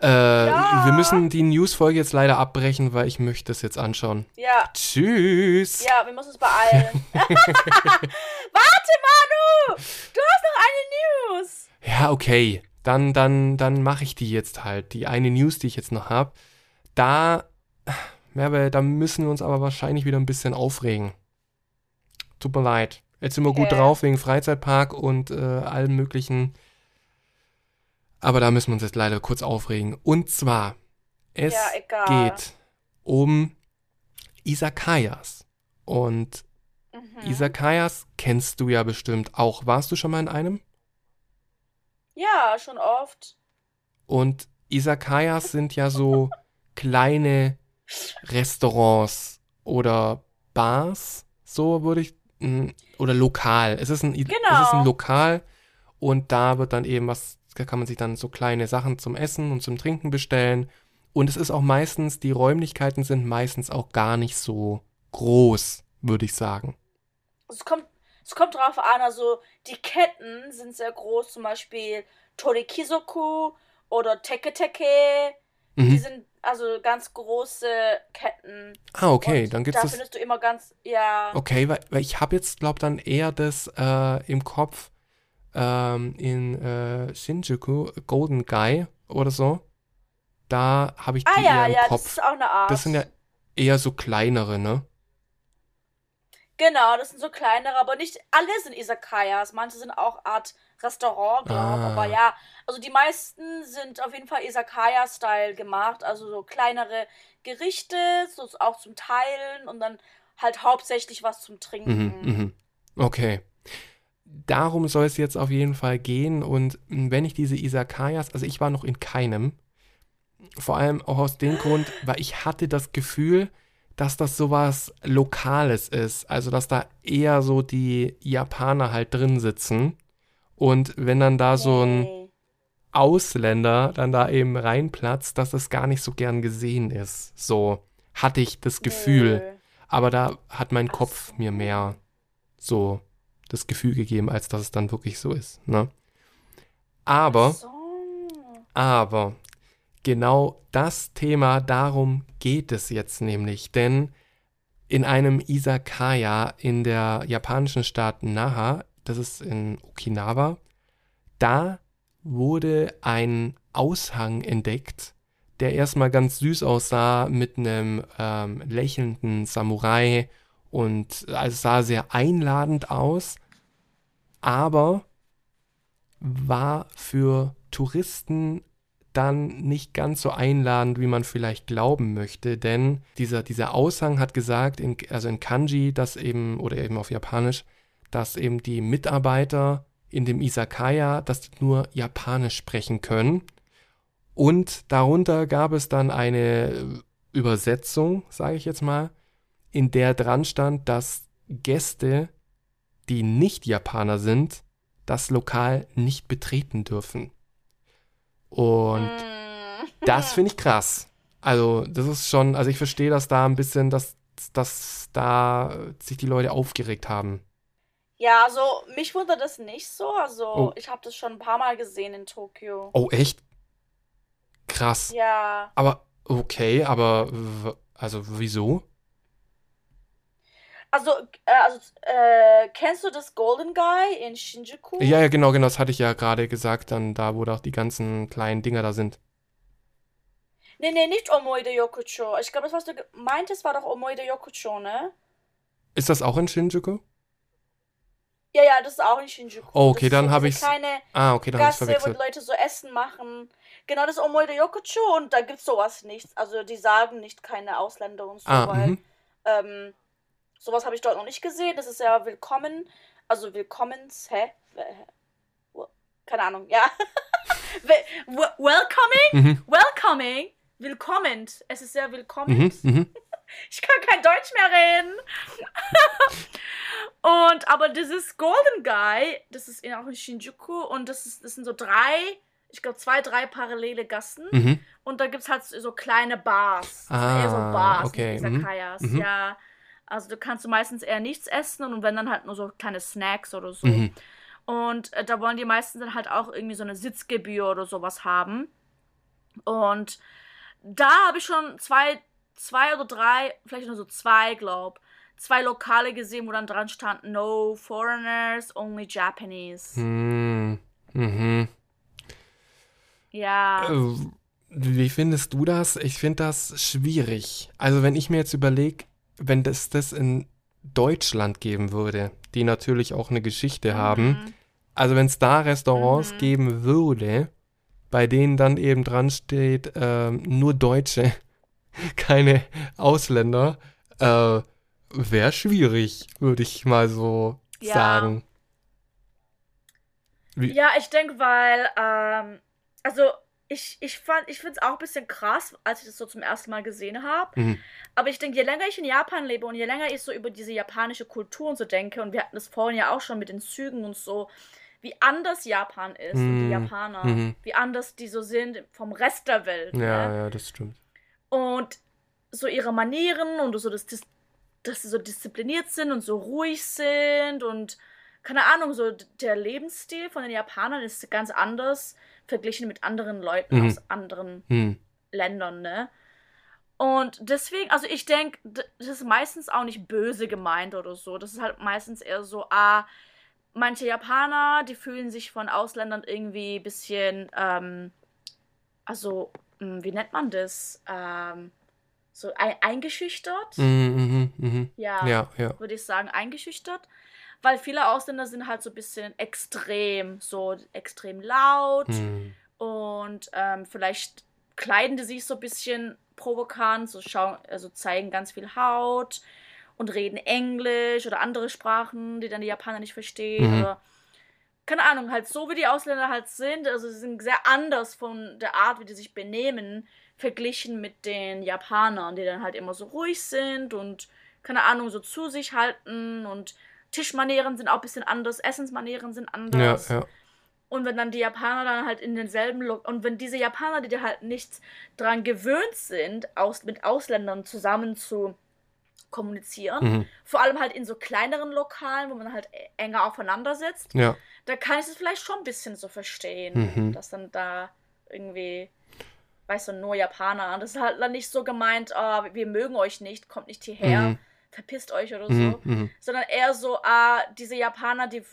Äh, Ja. Wir müssen die News-Folge jetzt leider abbrechen, weil ich möchte es jetzt anschauen. Ja, Tschüss. ja, wir müssen uns beeilen. Warte, Manu! Du hast noch eine News! Ja, okay. Dann, dann, dann mache ich die jetzt halt. Die eine News, die ich jetzt noch habe. Da, Merve, da müssen wir uns aber wahrscheinlich wieder ein bisschen aufregen. Tut mir leid. Jetzt sind wir gut Okay. drauf wegen Freizeitpark und äh, allem möglichen. Aber da müssen wir uns jetzt leider kurz aufregen. Und zwar, es Ja, geht um Isakayas. Und Mhm. Isakayas kennst du ja bestimmt auch. Warst du schon mal in einem? Ja, schon oft. Und Isakayas sind ja so kleine Restaurants oder Bars, so würde ich, mh, oder lokal. Es ist ein, Genau. es ist ein Lokal und da wird dann eben was, da kann man sich dann so kleine Sachen zum Essen und zum Trinken bestellen. Und es ist auch meistens, die Räumlichkeiten sind meistens auch gar nicht so groß, würde ich sagen. Es kommt, es kommt drauf an, also die Ketten sind sehr groß, zum Beispiel Torikizoku oder Teke Teke. Die Mhm. sind also ganz große Ketten. Ah, okay, Und dann gibt's da das. findest du immer ganz, ja. Okay, weil, weil ich habe jetzt, glaube dann eher das äh, im Kopf ähm, in äh, Shinjuku, Golden Guy oder so. Da habe ich die Ah ja, eher im ja, das Kopf. ist auch eine Art. Das sind ja eher so kleinere, ne? Genau, das sind so kleinere, aber nicht alle sind Izakayas. Manche sind auch Art Restaurant, glaube Ah. Aber ja, also die meisten sind auf jeden Fall Izakaya-Style gemacht. Also so kleinere Gerichte, so auch zum Teilen und dann halt hauptsächlich was zum Trinken. Mhm, mhm. Okay. Darum soll es jetzt auf jeden Fall gehen. Und mh, wenn ich diese Isakayas, also ich war noch in keinem, vor allem auch aus dem Grund, weil ich hatte das Gefühl, dass das sowas Lokales ist. Also, dass da eher so die Japaner halt drin sitzen. Und wenn dann da so ein. Ausländer dann da eben reinplatzt, dass das gar nicht so gern gesehen ist. So hatte ich das Gefühl. Nö. Aber da hat mein Kopf mir mehr so das Gefühl gegeben, als dass es dann wirklich so ist. Ne? Aber, So. aber, genau das Thema, darum geht es jetzt nämlich. Denn in einem Izakaya in der japanischen Stadt Naha, das ist in Okinawa, da wurde ein Aushang entdeckt, der erstmal ganz süß aussah mit einem ähm, lächelnden Samurai und also es sah sehr einladend aus, aber war für Touristen dann nicht ganz so einladend, wie man vielleicht glauben möchte, denn dieser, dieser Aushang hat gesagt, in, also in Kanji, dass eben, oder eben auf Japanisch, dass eben die Mitarbeiter in dem Isakaya, dass die nur Japanisch sprechen können. Und darunter gab es dann eine Übersetzung, sage ich jetzt mal, in der dran stand, dass Gäste, die nicht Japaner sind, das Lokal nicht betreten dürfen. Und Mm. das finde ich krass. Also, das ist schon, also ich verstehe, dass da ein bisschen, dass, dass da sich die Leute aufgeregt haben. Ja, also mich wundert das nicht so. Also Oh. ich habe das schon ein paar Mal gesehen in Tokio. Oh, echt? Krass. Ja. Aber, okay, aber, also, wieso? Also, äh, also äh, kennst du das Golden Guy in Shinjuku? Ja, ja, genau, genau, das hatte ich ja gerade gesagt, dann da, wo doch die ganzen kleinen Dinger da sind. Nee, nee, nicht Omoide Yokucho. Ich glaube, das, was du meintest, war doch Omoide Yokucho, ne? Ist das auch in Shinjuku? Ja, ja, das ist auch in Shinjuku. Oh, okay, dann so hab diese ich's kleine Ah, okay, dann habe ich Gasse, wo verwechselt. Leute so Essen machen. Genau, das ist Omoide Yokucho und da gibt's sowas nicht. Also die sagen nicht keine Ausländer und so, Ah, weil mhm. ähm, sowas habe ich dort noch nicht gesehen. Das ist ja willkommen. Also willkommens, hä? Keine Ahnung, ja. Wel- wel- Welcoming? Mhm, Welcoming? Willkommen. Es ist sehr willkommen. mhm, mhm. Ich kann kein Deutsch mehr reden. und aber dieses Golden Guy, das ist in- auch in Shinjuku und das, ist, das sind so drei, ich glaube zwei, drei parallele Gassen. Mhm. Und da gibt es halt so kleine Bars. Das sind eher so Ah, Bars, okay, nicht mhm, Izakayas. mhm. Ja. Also du kannst du meistens eher nichts essen und wenn dann halt nur so kleine Snacks oder so. Mhm. Und äh, da wollen die meisten dann halt auch irgendwie so eine Sitzgebühr oder sowas haben. Und da habe ich schon zwei, zwei oder drei, vielleicht nur so zwei, glaub, zwei Lokale gesehen, wo dann dran stand, no foreigners, only Japanese. Mhm. Mhm. Ja. Äh, Wie findest du das? Ich finde das schwierig. Also wenn ich mir jetzt überlege, wenn das das in Deutschland geben würde, die natürlich auch eine Geschichte haben, Mhm. also wenn es da Restaurants Mhm. geben würde, bei denen dann eben dran steht, ähm, nur Deutsche, keine Ausländer, äh, wäre schwierig, würde ich mal so Ja. sagen. Wie- Ja, ich denke, weil, ähm, also ich, ich fand, ich finde es auch ein bisschen krass, als ich das so zum ersten Mal gesehen habe. Mhm. Aber ich denke, je länger ich in Japan lebe und je länger ich so über diese japanische Kultur und so denke, und wir hatten das vorhin ja auch schon mit den Zügen und so, wie anders Japan ist und die Mhm. Japaner, Mhm. wie anders die so sind vom Rest der Welt. Ja, ne? ja, das stimmt. Und so ihre Manieren und so, dass, dass, dass sie so diszipliniert sind und so ruhig sind und keine Ahnung, so der Lebensstil von den Japanern ist ganz anders verglichen mit anderen Leuten Mhm. aus anderen Hm. Ländern, ne? Und deswegen, also ich denke, das ist meistens auch nicht böse gemeint oder so. Das ist halt meistens eher so, ah, manche Japaner, die fühlen sich von Ausländern irgendwie ein bisschen, ähm, also, wie nennt man das? Ähm, so ein, eingeschüchtert? Mhm, mhm, mhm. Ja, Ja, ja. würde ich sagen, eingeschüchtert. Weil viele Ausländer sind halt so ein bisschen extrem, so extrem laut Hm. und ähm, vielleicht kleiden die sich so ein bisschen provokant, so schauen, also zeigen ganz viel Haut und reden Englisch oder andere Sprachen, die dann die Japaner nicht verstehen Mhm. oder keine Ahnung, halt so wie die Ausländer halt sind, also sie sind sehr anders von der Art, wie die sich benehmen, verglichen mit den Japanern, die dann halt immer so ruhig sind und keine Ahnung, so zu sich halten und Tischmanieren sind auch ein bisschen anders, Essensmanieren sind Ja, anders. ja. Und wenn dann die Japaner dann halt in denselben Lo und wenn diese Japaner, die da halt nicht dran gewöhnt sind, aus mit Ausländern zusammen zu kommunizieren, Mhm. vor allem halt in so kleineren Lokalen, wo man halt e- enger aufeinander sitzt, Ja. da kann ich es vielleicht schon ein bisschen so verstehen, Mhm. dass dann da irgendwie, weißt du, nur Japaner, das ist halt dann nicht so gemeint, ah, wir mögen euch nicht, kommt nicht hierher, Mhm. verpisst euch oder Mhm. so, Mhm. sondern eher so, ah, diese Japaner, die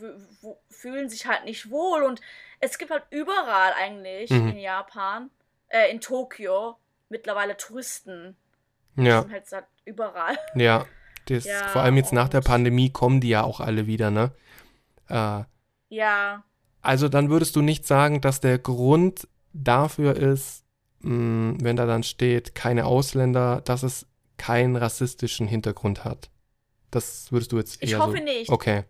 fühlen sich halt nicht wohl und es gibt halt überall eigentlich Mhm. in Japan, äh, in Tokio mittlerweile Touristen. Ja. Die sind halt seit überall. Ja, das, Ja, vor allem jetzt nach der Pandemie kommen die ja auch alle wieder, ne? Äh, Ja, also dann würdest du nicht sagen, dass der Grund dafür ist, mh, wenn da dann steht, keine Ausländer, dass es keinen rassistischen Hintergrund hat. Das würdest du jetzt eher ich hoffe so. nicht. Okay.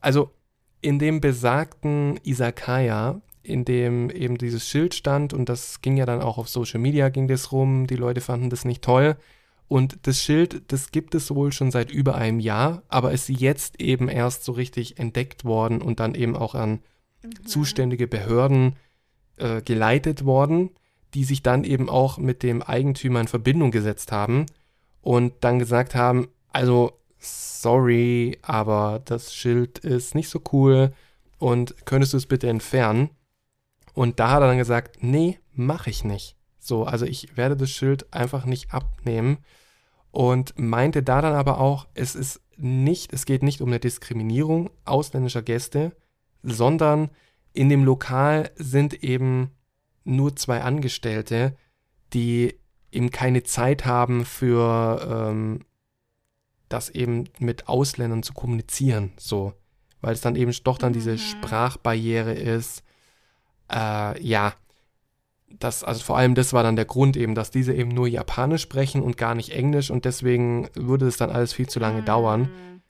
Also in dem besagten Isakaya, in dem eben dieses Schild stand und das ging ja dann auch auf Social Media ging das rum, die Leute fanden das nicht toll und das Schild, das gibt es wohl schon seit über einem Jahr, aber ist jetzt eben erst so richtig entdeckt worden und dann eben auch an Mhm. zuständige Behörden äh, geleitet worden, die sich dann eben auch mit dem Eigentümer in Verbindung gesetzt haben und dann gesagt haben, also sorry, aber das Schild ist nicht so cool und könntest du es bitte entfernen? Und da hat er dann gesagt, nee, mache ich nicht. So, also ich werde das Schild einfach nicht abnehmen und meinte da dann aber auch, es ist nicht, es geht nicht um eine Diskriminierung ausländischer Gäste, sondern in dem Lokal sind eben nur zwei Angestellte, die eben keine Zeit haben für ähm, das eben mit Ausländern zu kommunizieren, so, weil es dann eben doch dann diese Mhm. Sprachbarriere ist. Äh, ja, das, also vor allem das war dann der Grund eben, dass diese eben nur Japanisch sprechen und gar nicht Englisch und deswegen würde es dann alles viel zu lange dauern. Mhm.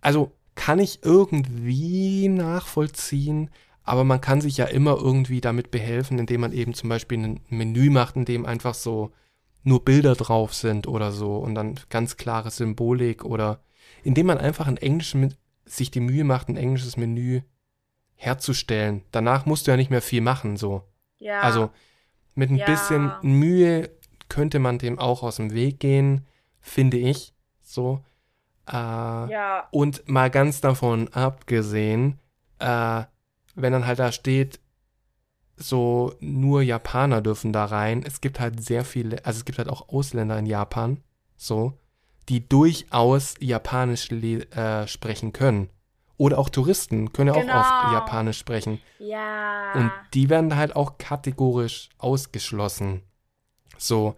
Also kann ich irgendwie nachvollziehen, aber man kann sich ja immer irgendwie damit behelfen, indem man eben zum Beispiel ein Menü macht, in dem einfach so nur Bilder drauf sind oder so und dann ganz klare Symbolik oder indem man einfach ein englisches, sich die Mühe macht, ein englisches Menü herzustellen. Danach musst du ja nicht mehr viel machen, so. Ja. Also mit ein Ja. bisschen Mühe könnte man dem auch aus dem Weg gehen, finde ich. So. Äh, ja. und mal ganz davon abgesehen, äh, wenn dann halt da steht, so nur Japaner dürfen da rein. Es gibt halt sehr viele, also es gibt halt auch Ausländer in Japan, so, die durchaus Japanisch äh, sprechen können. Oder auch Touristen können ja auch Genau. oft Japanisch sprechen. Ja. Und die werden halt auch kategorisch ausgeschlossen. So,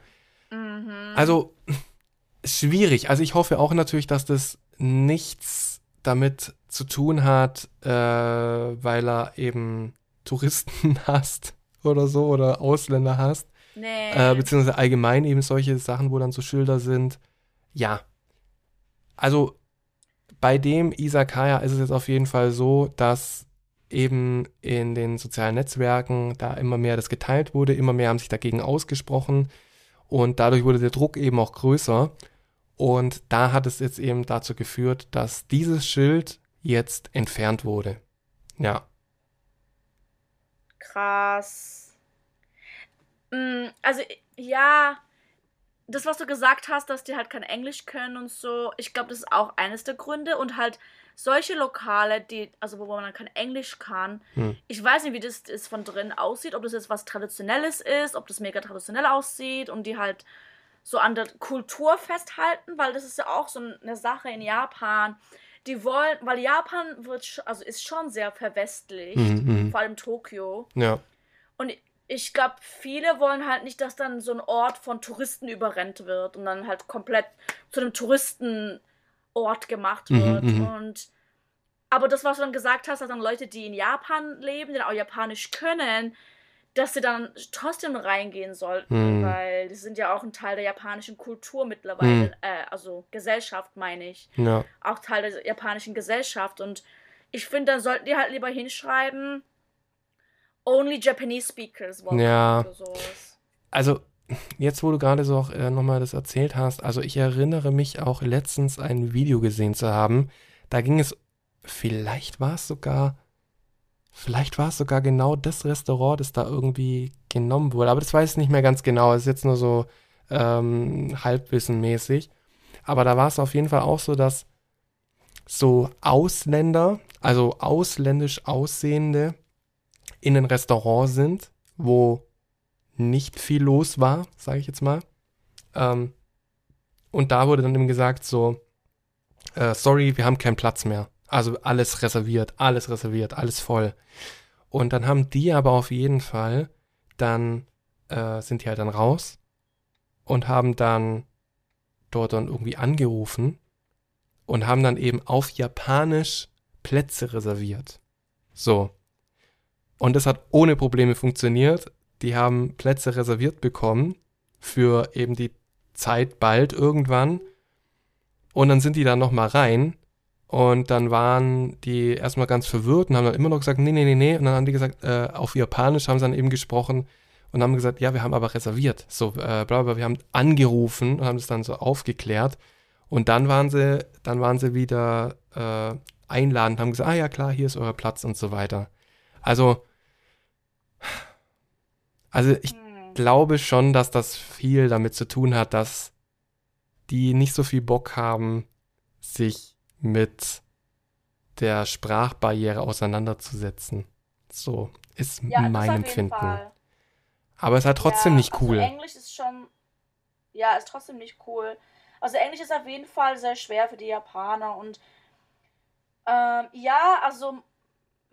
mhm. also schwierig. Also ich hoffe auch natürlich, dass das nichts damit zu tun hat, äh, weil er eben Touristen hasst oder so oder Ausländer hasst, nee. äh, beziehungsweise allgemein eben solche Sachen, wo dann so Schilder sind. Ja. Also bei dem Isakaya ist es jetzt auf jeden Fall so, dass eben in den sozialen Netzwerken da immer mehr das geteilt wurde, immer mehr haben sich dagegen ausgesprochen und dadurch wurde der Druck eben auch größer. Und da hat es jetzt eben dazu geführt, dass dieses Schild jetzt entfernt wurde. Ja. Krass. Mm, also, ja, das, was du gesagt hast, dass die halt kein Englisch können und so, ich glaube, das ist auch eines der Gründe. Und halt solche Lokale, die, also wo man kein Englisch kann, hm. ich weiß nicht, wie das, das von drin aussieht, ob das jetzt was Traditionelles ist, ob das mega traditionell aussieht und die halt so an der Kultur festhalten, weil das ist ja auch so eine Sache in Japan. Die wollen, weil Japan wird, also ist schon sehr verwestlicht, mhm, vor allem Tokio. Ja. Und ich glaube, viele wollen halt nicht, dass dann so ein Ort von Touristen überrennt wird und dann halt komplett zu einem Touristenort gemacht mhm, wird. Mhm, und aber das, was du dann gesagt hast, dass dann Leute, die in Japan leben, die auch Japanisch können, dass sie dann trotzdem reingehen sollten, mhm. weil die sind ja auch ein Teil der japanischen Kultur mittlerweile, mhm. äh, also Gesellschaft meine ich. Ja. Auch Teil der japanischen Gesellschaft. Und ich finde, dann sollten die halt lieber hinschreiben, only Japanese speakers wollen ja. Also, jetzt wo du gerade so auch äh, nochmal das erzählt hast, also ich erinnere mich auch letztens ein Video gesehen zu haben, da ging es, vielleicht war es sogar Vielleicht war es sogar genau das Restaurant, das da irgendwie genommen wurde. Aber das weiß ich nicht mehr ganz genau. Es ist jetzt nur so ähm, halbwissenmäßig. Aber da war es auf jeden Fall auch so, dass so Ausländer, also ausländisch aussehende, in ein Restaurant sind, wo nicht viel los war, sage ich jetzt mal. Ähm, und da wurde dann eben gesagt so, äh, sorry, wir haben keinen Platz mehr. Also alles reserviert, alles reserviert, alles voll. Und dann haben die aber auf jeden Fall, dann äh, sind die halt dann raus und haben dann dort dann irgendwie angerufen und haben dann eben auf Japanisch Plätze reserviert. So. Und das hat ohne Probleme funktioniert. Die haben Plätze reserviert bekommen für eben die Zeit bald irgendwann. Und dann sind die da nochmal rein und dann waren die erstmal ganz verwirrt und haben dann immer noch gesagt, nee, nee, nee, nee. Und dann haben die gesagt, äh, auf Japanisch haben sie dann eben gesprochen und haben gesagt, ja, wir haben aber reserviert. So, äh, bla, bla, wir haben angerufen und haben das dann so aufgeklärt. Und dann waren sie, dann waren sie wieder äh, einladend, haben gesagt, ah ja, klar, hier ist euer Platz und so weiter. Also, also ich hm. glaube schon, dass das viel damit zu tun hat, dass die nicht so viel Bock haben, sich mit der Sprachbarriere auseinanderzusetzen. So ist ja, mein Empfinden. Aber es ist halt trotzdem ja, nicht also cool. Also Englisch ist schon. Ja, ist trotzdem nicht cool. Also Englisch ist auf jeden Fall sehr schwer für die Japaner und ähm, ja, also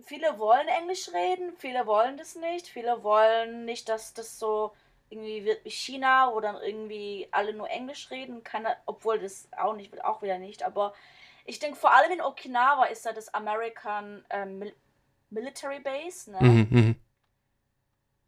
viele wollen Englisch reden, viele wollen das nicht, viele wollen nicht, dass das so irgendwie wird wie China, wo dann irgendwie alle nur Englisch reden, keiner, obwohl das auch nicht auch wieder nicht, aber ich denke, vor allem in Okinawa ist ja das American ähm, Mil Military Base, ne? Mhm, mhm,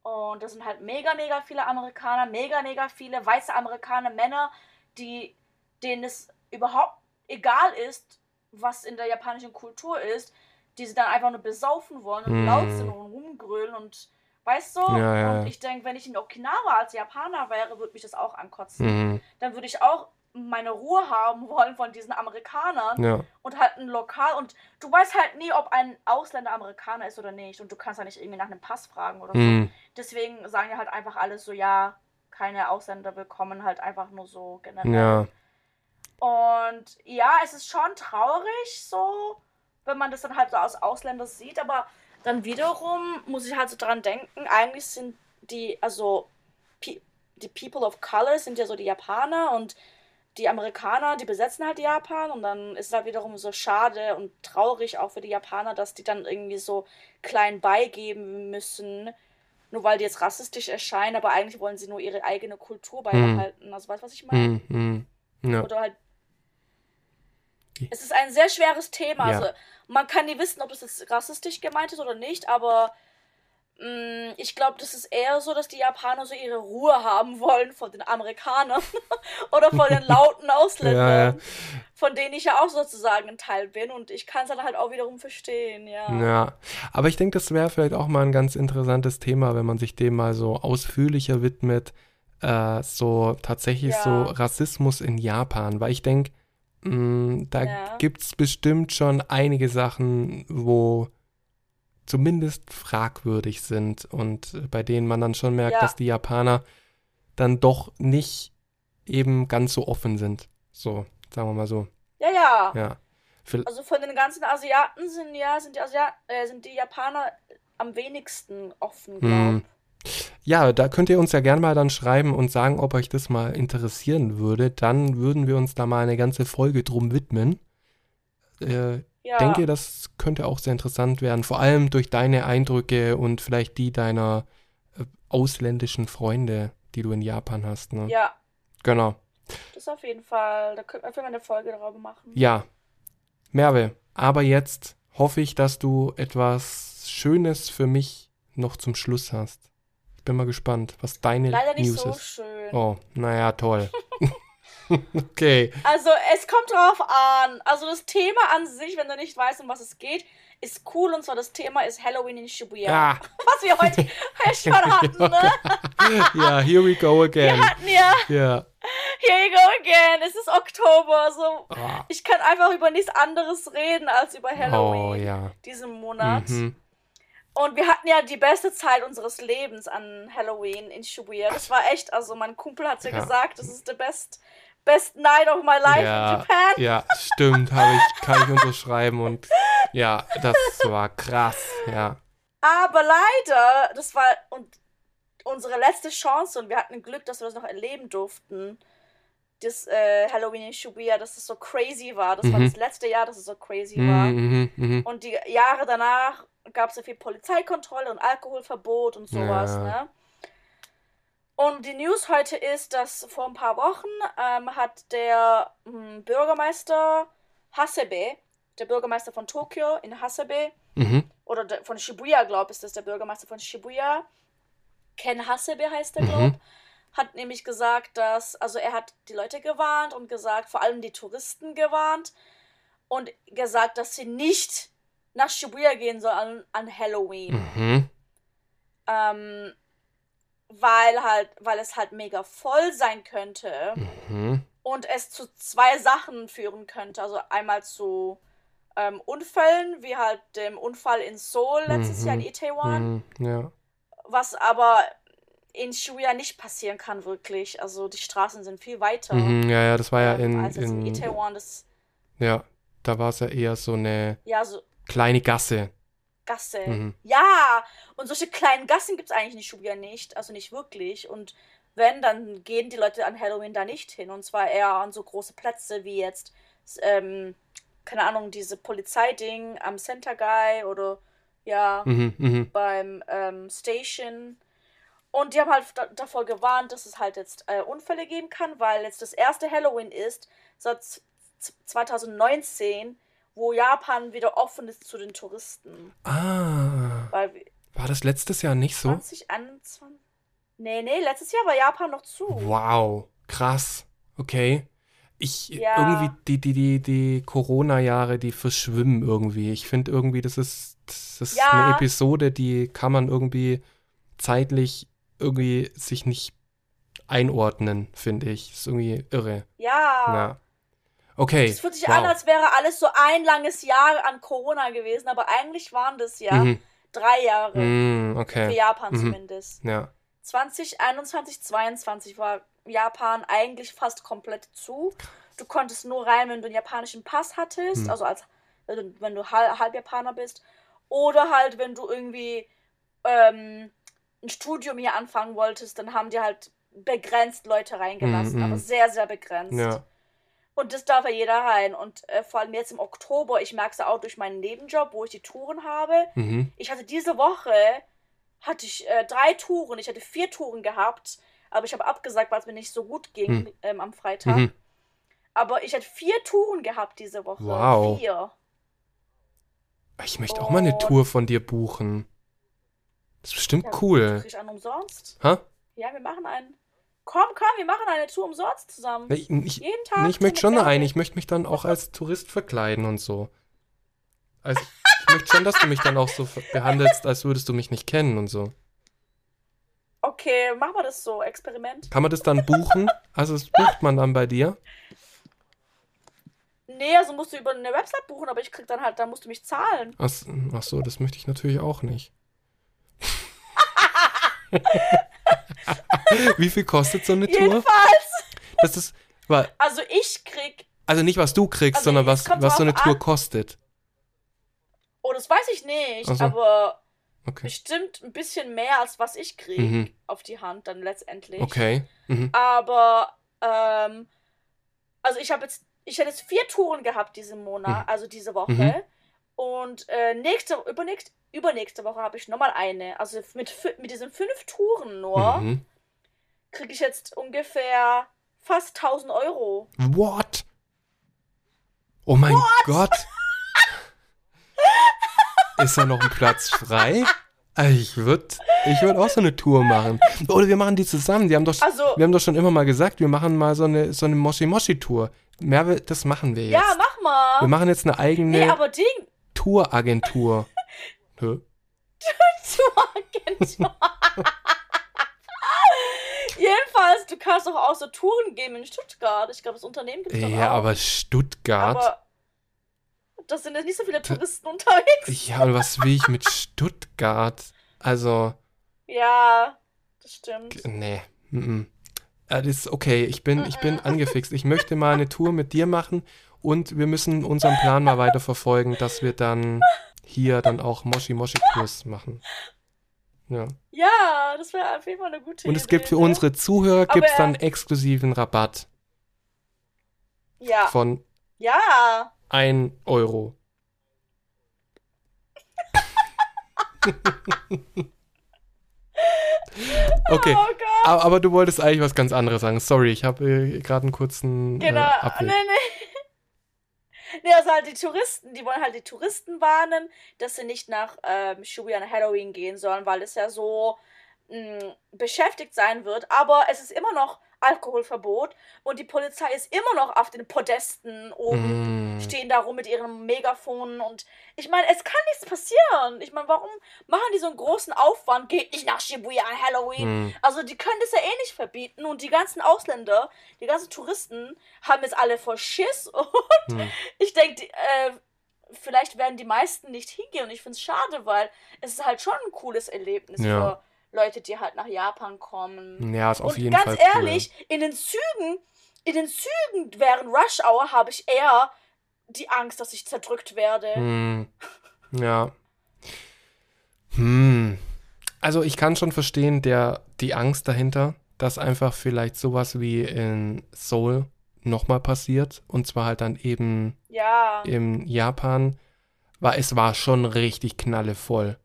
und das sind halt mega, mega viele Amerikaner, mega, mega viele weiße Amerikaner, Männer, die, denen es überhaupt egal ist, was in der japanischen Kultur ist, die sie dann einfach nur besaufen wollen und mhm. laut sind und rumgrölen und weißt du? Ja, ja. Und ich denke, wenn ich in Okinawa als Japaner wäre, würde mich das auch ankotzen. Mhm. Dann würde ich auch meine Ruhe haben wollen von diesen Amerikanern ja. und halt ein Lokal und du weißt halt nie, ob ein Ausländer Amerikaner ist oder nicht und du kannst ja nicht irgendwie nach einem Pass fragen oder mhm. so. Deswegen sagen ja halt einfach alles so, ja, keine Ausländer willkommen, halt einfach nur so generell. Ja. Und ja, es ist schon traurig so, wenn man das dann halt so aus Ausländer sieht, aber dann wiederum muss ich halt so dran denken, eigentlich sind die, also die People of Color sind ja so die Japaner und die Amerikaner, die besetzen halt Japan und dann ist es halt wiederum so schade und traurig auch für die Japaner, dass die dann irgendwie so klein beigeben müssen, nur weil die jetzt rassistisch erscheinen, aber eigentlich wollen sie nur ihre eigene Kultur beibehalten. Hm. Also weißt du, was ich meine? Hm, hm. Ja. Oder halt. Es ist ein sehr schweres Thema. Ja. Also man kann nie wissen, ob es jetzt rassistisch gemeint ist oder nicht, aber Mm, ich glaube, das ist eher so, dass die Japaner so ihre Ruhe haben wollen von den Amerikanern oder von den lauten Ausländern, ja. von denen ich ja auch sozusagen ein Teil bin und ich kann es dann halt auch wiederum verstehen, ja. Ja, aber ich denke, das wäre vielleicht auch mal ein ganz interessantes Thema, wenn man sich dem mal so ausführlicher widmet, äh, so tatsächlich ja. so Rassismus in Japan, weil ich denke, da ja. gibt es bestimmt schon einige Sachen, wo zumindest fragwürdig sind und bei denen man dann schon merkt, ja. dass die Japaner dann doch nicht eben ganz so offen sind. So, sagen wir mal so. Ja, ja. Ja. also von den ganzen Asiaten sind ja, sind die Asiaten, äh, sind die Japaner am wenigsten offen, glaube hm. Ja, da könnt ihr uns ja gerne mal dann schreiben und sagen, ob euch das mal interessieren würde. Dann würden wir uns da mal eine ganze Folge drum widmen. Äh, ja. denke, das könnte auch sehr interessant werden, vor allem durch deine Eindrücke und vielleicht die deiner äh, ausländischen Freunde, die du in Japan hast. Ne? Ja. Genau. Das auf jeden Fall. Da könnte man eine Folge darüber machen. Ja. Merve, aber jetzt hoffe ich, dass du etwas Schönes für mich noch zum Schluss hast. Bin mal gespannt, was deine Leider nicht News so ist. schön. Oh, naja, toll. okay. Also es kommt drauf an. Also das Thema an sich, wenn du nicht weißt, um was es geht, ist cool. Und zwar das Thema ist Halloween in Shibuya. Ah. Was wir heute schon hatten, ne? ja, here we go again. Wir hatten ja. Ja. Here we go again. Es ist Oktober. So. Oh. Ich kann einfach über nichts anderes reden als über Halloween. Oh, ja. Diesen Monat. Mhm. Und wir hatten ja die beste Zeit unseres Lebens an Halloween in Shibuya. Das war echt, also mein Kumpel hat ja, ja. gesagt, das ist der best Best Night of My Life ja, in Japan. Ja, stimmt, ich, kann ich unterschreiben und ja, das war krass, ja. Aber leider, das war und unsere letzte Chance und wir hatten Glück, dass wir das noch erleben durften. Das äh, Halloween in Shibuya, dass es so crazy war. Das mhm. war das letzte Jahr, dass es so crazy mhm, war. Mhm, mhm, und die Jahre danach gab es ja viel Polizeikontrolle und Alkoholverbot und sowas, ja. ne? Und die News heute ist, dass vor ein paar Wochen ähm, hat der hm, Bürgermeister Hasebe, der Bürgermeister von Tokio in Hasebe, mhm. oder de, von Shibuya, glaube ich, ist das der Bürgermeister von Shibuya, Ken Hasebe heißt der, glaube mhm. hat nämlich gesagt, dass, also er hat die Leute gewarnt und gesagt, vor allem die Touristen gewarnt und gesagt, dass sie nicht nach Shibuya gehen sollen an, an Halloween. Mhm. Ähm, weil halt, weil es halt mega voll sein könnte mhm. und es zu zwei Sachen führen könnte. Also einmal zu ähm, Unfällen, wie halt dem Unfall in Seoul letztes mhm. Jahr in Itaewon. Mhm. Ja. Was aber in Shibuya nicht passieren kann, wirklich. Also die Straßen sind viel weiter. Mhm, ja, ja, das war ja ähm, in, als in, in Itaewon. Das, ja, da war es ja eher so eine ja, so, kleine Gasse. Gasse. Mhm. Ja, und solche kleinen Gassen gibt es eigentlich in Shibuya nicht, also nicht wirklich. Und wenn, dann gehen die Leute an Halloween da nicht hin. Und zwar eher an so große Plätze wie jetzt, ähm, keine Ahnung, diese Polizeiding am Center Guy oder ja, mhm, mh. beim ähm, Station. Und die haben halt davor gewarnt, dass es halt jetzt äh, Unfälle geben kann, weil jetzt das erste Halloween ist seit 2019 wo Japan wieder offen ist zu den Touristen. Ah. Weil, war das letztes Jahr nicht so? 2021? Nee, nee, letztes Jahr war Japan noch zu. Wow, krass. Okay. Ich, ja. irgendwie, die, die, die, die Corona-Jahre, die verschwimmen irgendwie. Ich finde irgendwie, das ist, das ist ja. eine Episode, die kann man irgendwie zeitlich irgendwie sich nicht einordnen, finde ich. Das ist irgendwie irre. Ja. Ja. Okay. Es fühlt sich wow. an, als wäre alles so ein langes Jahr an Corona gewesen, aber eigentlich waren das ja mhm. drei Jahre. Mhm, okay. Für Japan mhm. zumindest. Ja. 2021, 2022 war Japan eigentlich fast komplett zu. Du konntest nur rein, wenn du einen japanischen Pass hattest, Mhm. also als wenn du halb, halb Japaner bist. Oder halt, wenn du irgendwie ähm, ein Studium hier anfangen wolltest, dann haben die halt begrenzt Leute reingelassen, Mhm, aber mhm. sehr, sehr begrenzt. Ja. Und das darf ja jeder rein. Und äh, vor allem jetzt im Oktober, ich merke es auch durch meinen Nebenjob, wo ich die Touren habe. Mhm. Ich hatte diese Woche, hatte ich äh, drei Touren. Ich hatte vier Touren gehabt, aber ich habe abgesagt, weil es mir nicht so gut ging Mhm. ähm, am Freitag. Mhm. Aber ich hatte vier Touren gehabt diese Woche. Wow. Vier. Ich möchte auch mal eine Und- Tour von dir buchen. Das ist bestimmt Ja, cool. Krieg ich einen umsonst? Hä? Ja, wir machen einen. Komm, komm, wir machen eine Tour umsonst zusammen. Ich, ich, Jeden Tag. nee, ich möchte schon eine. Ich möchte mich dann auch als Tourist verkleiden und so. Also, ich möchte schon, dass du mich dann auch so behandelst, als würdest du mich nicht kennen und so. Okay, machen wir das so. Experiment. Kann man das dann buchen? Also, das bucht man dann bei dir? Nee, also musst du über eine Website buchen, aber ich krieg dann halt, da musst du mich zahlen. Ach, ach so, das möchte ich natürlich auch nicht. Wie viel kostet so eine Tour? Jedenfalls. Das ist, wa- Also ich krieg. also nicht was du kriegst, Also sondern was, was so eine Tour an. kostet. Oh, das weiß ich nicht, so. aber Okay. bestimmt ein bisschen mehr als was ich krieg Mhm. auf die Hand dann letztendlich. Okay. Mhm. Aber ähm, also ich habe jetzt, ich hätte jetzt vier Touren gehabt diesen Monat, Mhm. also diese Woche. Mhm. Und äh, nächste, übernächste, übernächste Woche habe ich nochmal eine. Also mit, mit diesen fünf Touren nur Mhm. kriege ich jetzt ungefähr fast 1000 Euro. What? Oh mein Gott. Ist da noch ein Platz frei? Ich würde ich würd auch so eine Tour machen. Oder wir machen die zusammen. Die haben doch, Also, wir haben doch schon immer mal gesagt, wir machen mal so eine, so eine Moshi-Moshi-Tour. Merve, das machen wir jetzt. ja, mach mal. wir machen jetzt eine eigene nee, Touragentur. Touragentur. Jedenfalls, du kannst doch auch so Touren geben in Stuttgart. Ich glaube, das Unternehmen gibt es Ja, auch. aber Stuttgart. Aber da sind jetzt nicht so viele Touristen unterwegs. ja, und was will ich mit Stuttgart? Also, Ja, das stimmt. nee. -mm. Äh, Das ist okay, ich bin, ich bin angefixt. Ich möchte mal eine Tour mit dir machen und wir müssen unseren Plan mal weiter verfolgen, dass wir dann hier dann auch Moshi-Moshi-Tours machen. Ja. Ja, das wäre auf jeden Fall eine gute Und Idee. es gibt für ne? unsere Zuhörer Aber, gibt's dann äh, exklusiven Rabatt Ja, von ja. 1 Euro. okay, Oh Gott. aber, aber du wolltest eigentlich was ganz anderes sagen. Sorry, ich habe äh, gerade einen kurzen Genau. äh, nee, nee. Nee, also halt die Touristen, die wollen halt die Touristen warnen, dass sie nicht nach ähm, Shibuya an Halloween gehen sollen, weil es ja so mh, beschäftigt sein wird. Aber es ist immer noch Alkoholverbot und die Polizei ist immer noch auf den Podesten oben, Mm. stehen da rum mit ihren Megafonen und ich meine, es kann nichts passieren. Ich meine, warum machen die so einen großen Aufwand? Geht nicht nach Shibuya an Halloween. Mm. Also die können das ja eh nicht verbieten und die ganzen Ausländer, die ganzen Touristen haben jetzt alle voll Schiss und Hm. ich denke, äh, vielleicht werden die meisten nicht hingehen und ich finde es schade, weil es ist halt schon ein cooles Erlebnis Ja. für Leute, die halt nach Japan kommen. Ja, ist auf und jeden ganz Fall ehrlich, in den Zügen, in den Zügen während Rush Hour habe ich eher die Angst, dass ich zerdrückt werde. cool. Hm. Ja. Hm. Also ich kann schon verstehen, der, die Angst dahinter, dass einfach vielleicht sowas wie in Seoul nochmal passiert. Und zwar halt dann eben Ja. in Japan, war es war schon richtig knallevoll.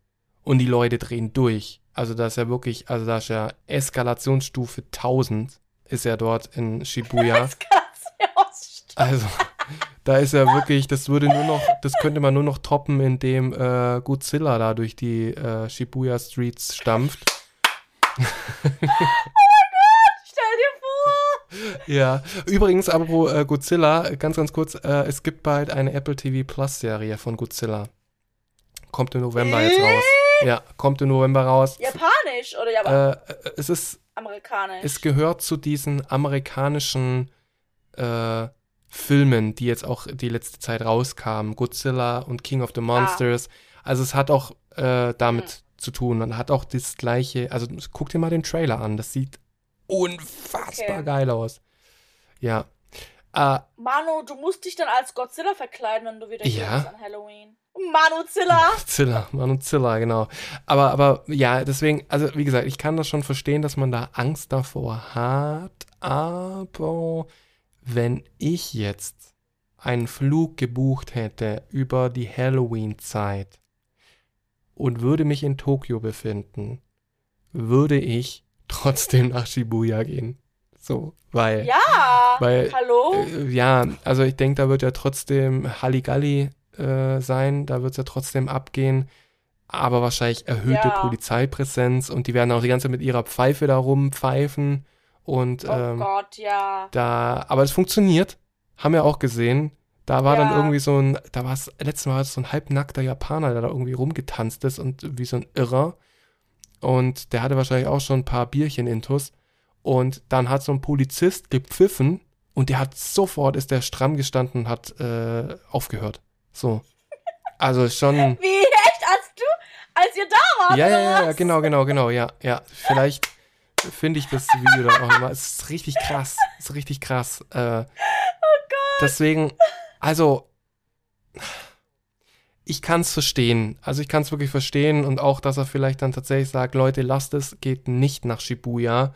Und die Leute drehen durch. Also da ist ja wirklich, also da ist ja Eskalationsstufe 1000 ist ja dort in Shibuya. Also, da ist ja wirklich, das würde nur noch, das könnte man nur noch toppen, indem äh, Godzilla da durch die äh, Shibuya Streets stampft. Stell dir vor. Ja, übrigens, apropos äh, Godzilla, ganz, ganz kurz, äh, es gibt bald eine Apple TV Plus Serie von Godzilla. Kommt im November jetzt raus. Ja, kommt im November raus. Japanisch oder Japan Äh, es ist, amerikanisch? es gehört zu diesen amerikanischen äh, Filmen, die jetzt auch die letzte Zeit rauskamen. Godzilla und King of the Monsters. Also es hat auch äh, damit Hm. zu tun und hat auch das gleiche, also guck dir mal den Trailer an, das sieht unfassbar Okay. geil aus. Ja. Äh, Manu, du musst dich dann als Godzilla verkleiden, wenn du wieder hier Ja. bist an Halloween. Manuzilla! Zilla, Manuzilla, genau. Aber, aber ja, deswegen, also wie gesagt, ich kann das schon verstehen, dass man da Angst davor hat, aber wenn ich jetzt einen Flug gebucht hätte über die Halloween-Zeit und würde mich in Tokio befinden, würde ich trotzdem nach Shibuya gehen. So, weil, Ja! weil Hallo? äh, ja, also ich denke, da wird ja trotzdem Halligalli äh, sein, da wird es ja trotzdem abgehen. aber wahrscheinlich erhöhte Ja. Polizeipräsenz und die werden auch die ganze Zeit mit ihrer Pfeife da rumpfeifen und Oh ähm, Gott, ja. da, aber es funktioniert, haben wir auch gesehen. Da war dann Ja. irgendwie so ein, da war es, letztes Mal war es so ein halbnackter Japaner, der da irgendwie rumgetanzt ist und wie so ein Irrer. Und der hatte wahrscheinlich auch schon ein paar Bierchen intus. Und dann hat so ein Polizist gepfiffen und der hat sofort, ist der stramm gestanden und hat äh, aufgehört. So. Also schon. Wie echt, als du, als ihr da wart? Ja, ja, ja, ja, genau, genau, genau, ja, ja. Vielleicht finde ich das Video dann auch nochmal. Es ist richtig krass. Es ist richtig krass. Äh, oh Gott. Deswegen, also, ich kann es verstehen. Also ich kann es wirklich verstehen und auch, dass er vielleicht dann tatsächlich sagt, Leute, lasst es, geht nicht nach Shibuya.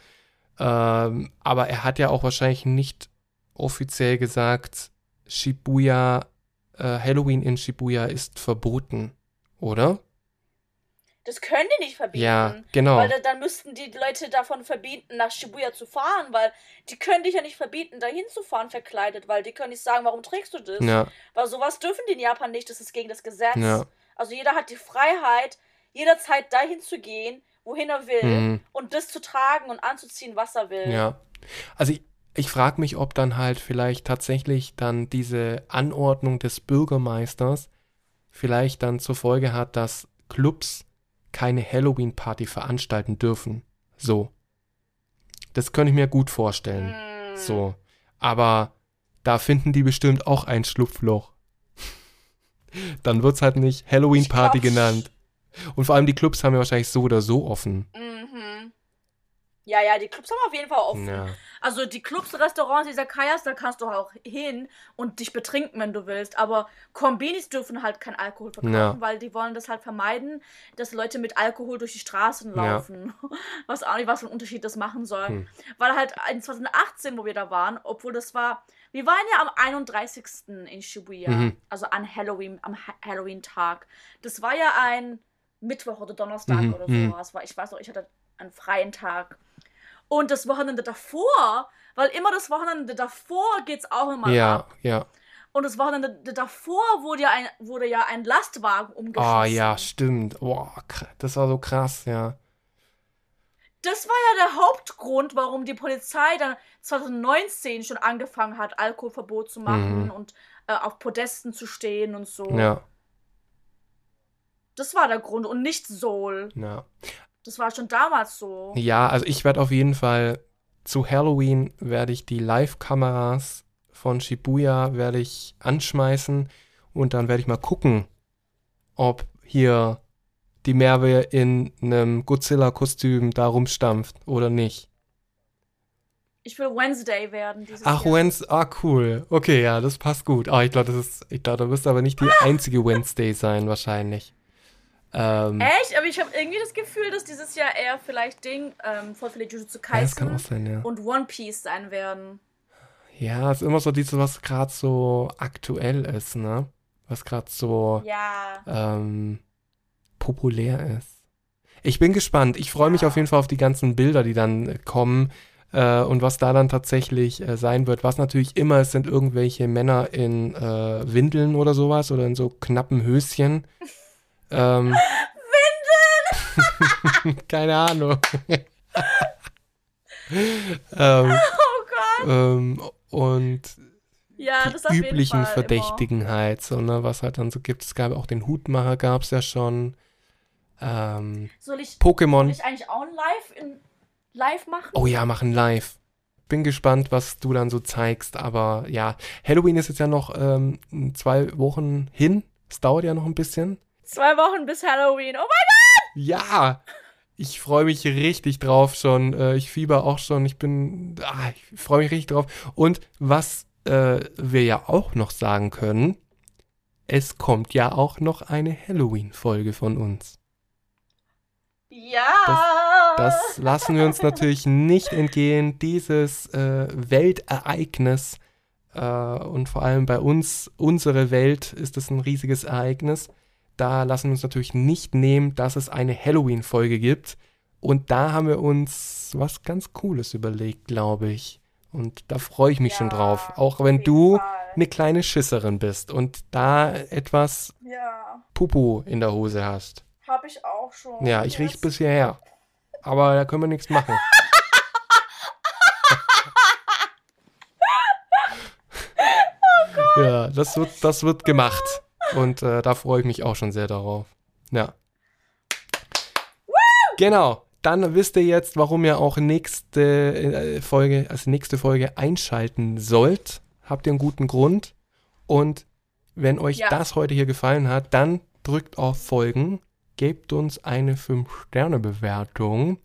Ähm, aber er hat ja auch wahrscheinlich nicht offiziell gesagt, Shibuya, äh, Halloween in Shibuya ist verboten, oder? Das können die nicht verbieten. Ja, genau. Weil da, dann müssten die Leute davon verbieten, nach Shibuya zu fahren, weil die können dich ja nicht verbieten, dahin zu fahren verkleidet, weil die können nicht sagen, warum trägst du das? Ja, Weil sowas dürfen die in Japan nicht, das ist gegen das Gesetz. ja. Also jeder hat die Freiheit, jederzeit dahin zu gehen, wohin er will Mhm. und das zu tragen und anzuziehen, was er will. Ja. Also ich, frage mich, ob dann halt vielleicht tatsächlich dann diese Anordnung des Bürgermeisters vielleicht dann zur Folge hat, dass Clubs keine Halloween-Party veranstalten dürfen. So. Das könnte ich mir gut vorstellen. Hm. So. Aber da finden die bestimmt auch ein Schlupfloch. dann wird's halt nicht Halloween-Party genannt. Und vor allem die Clubs haben ja wahrscheinlich so oder so offen. Mhm. Ja, ja, die Clubs haben auf jeden Fall offen. Ja. Also die Clubs, Restaurants, dieser Kajas, da kannst du auch hin und dich betrinken, wenn du willst. Aber Kombinis dürfen halt kein Alkohol verkaufen, Ja. weil die wollen das halt vermeiden, dass Leute mit Alkohol durch die Straßen Ja. laufen. Was auch nicht, was für einen Unterschied das machen soll. Hm. Weil halt in 2018, wo wir da waren, obwohl das war, wir waren ja am 31. in Shibuya, Mhm. also an Halloween, am Ha- Halloween-Tag. Das war ja ein Mittwoch oder Donnerstag Mhm, oder mhm. sowas. Ich weiß noch, ich hatte einen freien Tag. Und das Wochenende davor, weil immer das Wochenende davor geht's auch immer Ja, ab. ja. Und das Wochenende davor wurde ja ein, wurde ja ein Lastwagen umgeschossen. Ah, ja, stimmt. Boah, das war so krass, ja. Das war ja der Hauptgrund, warum die Polizei dann 2019 schon angefangen hat, Alkoholverbot zu machen Mhm. und äh, auf Podesten zu stehen und so. Ja, Das war der Grund und nicht Soul. ja. Das war schon damals so. Ja, also ich werde auf jeden Fall zu Halloween werde ich die Live-Kameras von Shibuya werde ich anschmeißen und dann werde ich mal gucken, ob hier die Merve in einem Godzilla-Kostüm da rumstampft oder nicht. Ich will Wednesday werden dieses Ach, Jahr. Wednesday, ah, cool. Okay, ja, das passt gut. Ah, ich glaube, das ist, ich glaube, da wirst du aber nicht die einzige Wednesday sein, wahrscheinlich. Ähm, Echt? Aber ich habe irgendwie das Gefühl, dass dieses Jahr eher vielleicht Ding, ähm, voll viele Jujutsu ja, das kann Kaisen auch sein, ja. und One Piece sein werden. Ja, es ist immer so dieses, was gerade so aktuell ist, ne? Was gerade so Ja. ähm, populär ist. Ich bin gespannt. Ich freue mich Ja. auf jeden Fall auf die ganzen Bilder, die dann äh, kommen äh, und was da dann tatsächlich äh, sein wird. Was natürlich immer ist, sind irgendwelche Männer in äh, Windeln oder sowas oder in so knappen Höschen. ähm, Windeln! Keine Ahnung. ähm, Oh Gott. ähm, und Ja, die üblichen Verdächtigen halt, so, ne, was halt dann so gibt. Es gab auch den Hutmacher, gab es ja schon. Ähm, Immer. Soll ich, soll Pokémon. ich eigentlich auch ein Live, in, live machen? Oh ja, machen live. Bin gespannt, was du dann so zeigst. Aber ja, Halloween ist jetzt ja noch ähm, zwei Wochen hin. Es dauert ja noch ein bisschen. Zwei Wochen bis Halloween. Oh mein Ja, ich freue mich richtig drauf schon. Äh, ich fieber auch schon. Ich bin, ah, ich freue mich richtig drauf. Und was äh, wir ja auch noch sagen können, es kommt ja auch noch eine Halloween-Folge von uns. Ja. Das lassen wir uns natürlich nicht entgehen. Dieses äh, Weltereignis äh, und vor allem bei uns, unsere Welt, ist es ein riesiges Ereignis. Da lassen wir uns natürlich nicht nehmen, dass es eine Halloween-Folge gibt. Und da haben wir uns was ganz Cooles überlegt, glaube ich. Und da freue ich mich schon Ja, drauf. Auch wenn du Fall. eine kleine Schisserin bist und da etwas Ja. Pupu in der Hose hast. Hab ich auch schon. Ja, ich riech's bis hierher. Aber da können wir nichts machen. Ja, das wird, das wird gemacht. Und äh, da freue ich mich auch schon sehr darauf. Ja. Genau. Dann wisst ihr jetzt, warum ihr auch nächste äh, Folge, also nächste Folge einschalten sollt. Habt ihr einen guten Grund. Und wenn euch Ja. das heute hier gefallen hat, dann drückt auf Folgen, gebt uns eine 5-Sterne-Bewertung.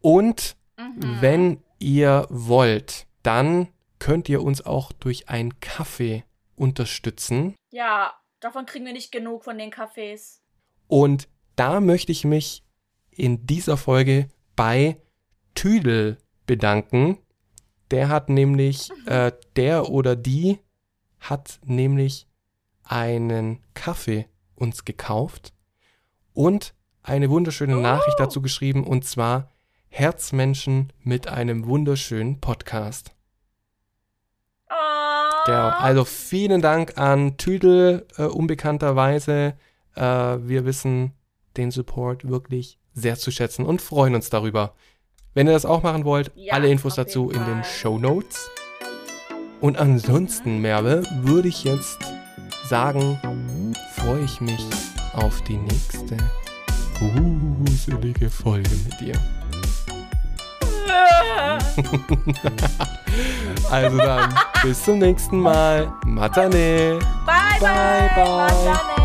Und Mhm. wenn ihr wollt, dann könnt ihr uns auch durch einen Kaffee unterstützen. Ja, davon kriegen wir nicht genug von den Cafés. Und da möchte ich mich in dieser Folge bei Tüdel bedanken. Der hat nämlich, äh, der oder die hat nämlich einen Kaffee uns gekauft und eine wunderschöne Nachricht dazu geschrieben und zwar Herzmenschen mit einem wunderschönen Podcast. Genau. Also vielen Dank an Tüdel, äh, unbekannterweise. Äh, wir wissen den Support wirklich sehr zu schätzen und freuen uns darüber. Wenn ihr das auch machen wollt, Ja, alle Infos dazu in den. Show Notes. Und ansonsten, Merve, würde ich jetzt sagen, freue ich mich auf die nächste gruselige Folge mit dir. Also dann, bis zum nächsten Mal. Matane. Bye, bye. Bye, bye. Matane.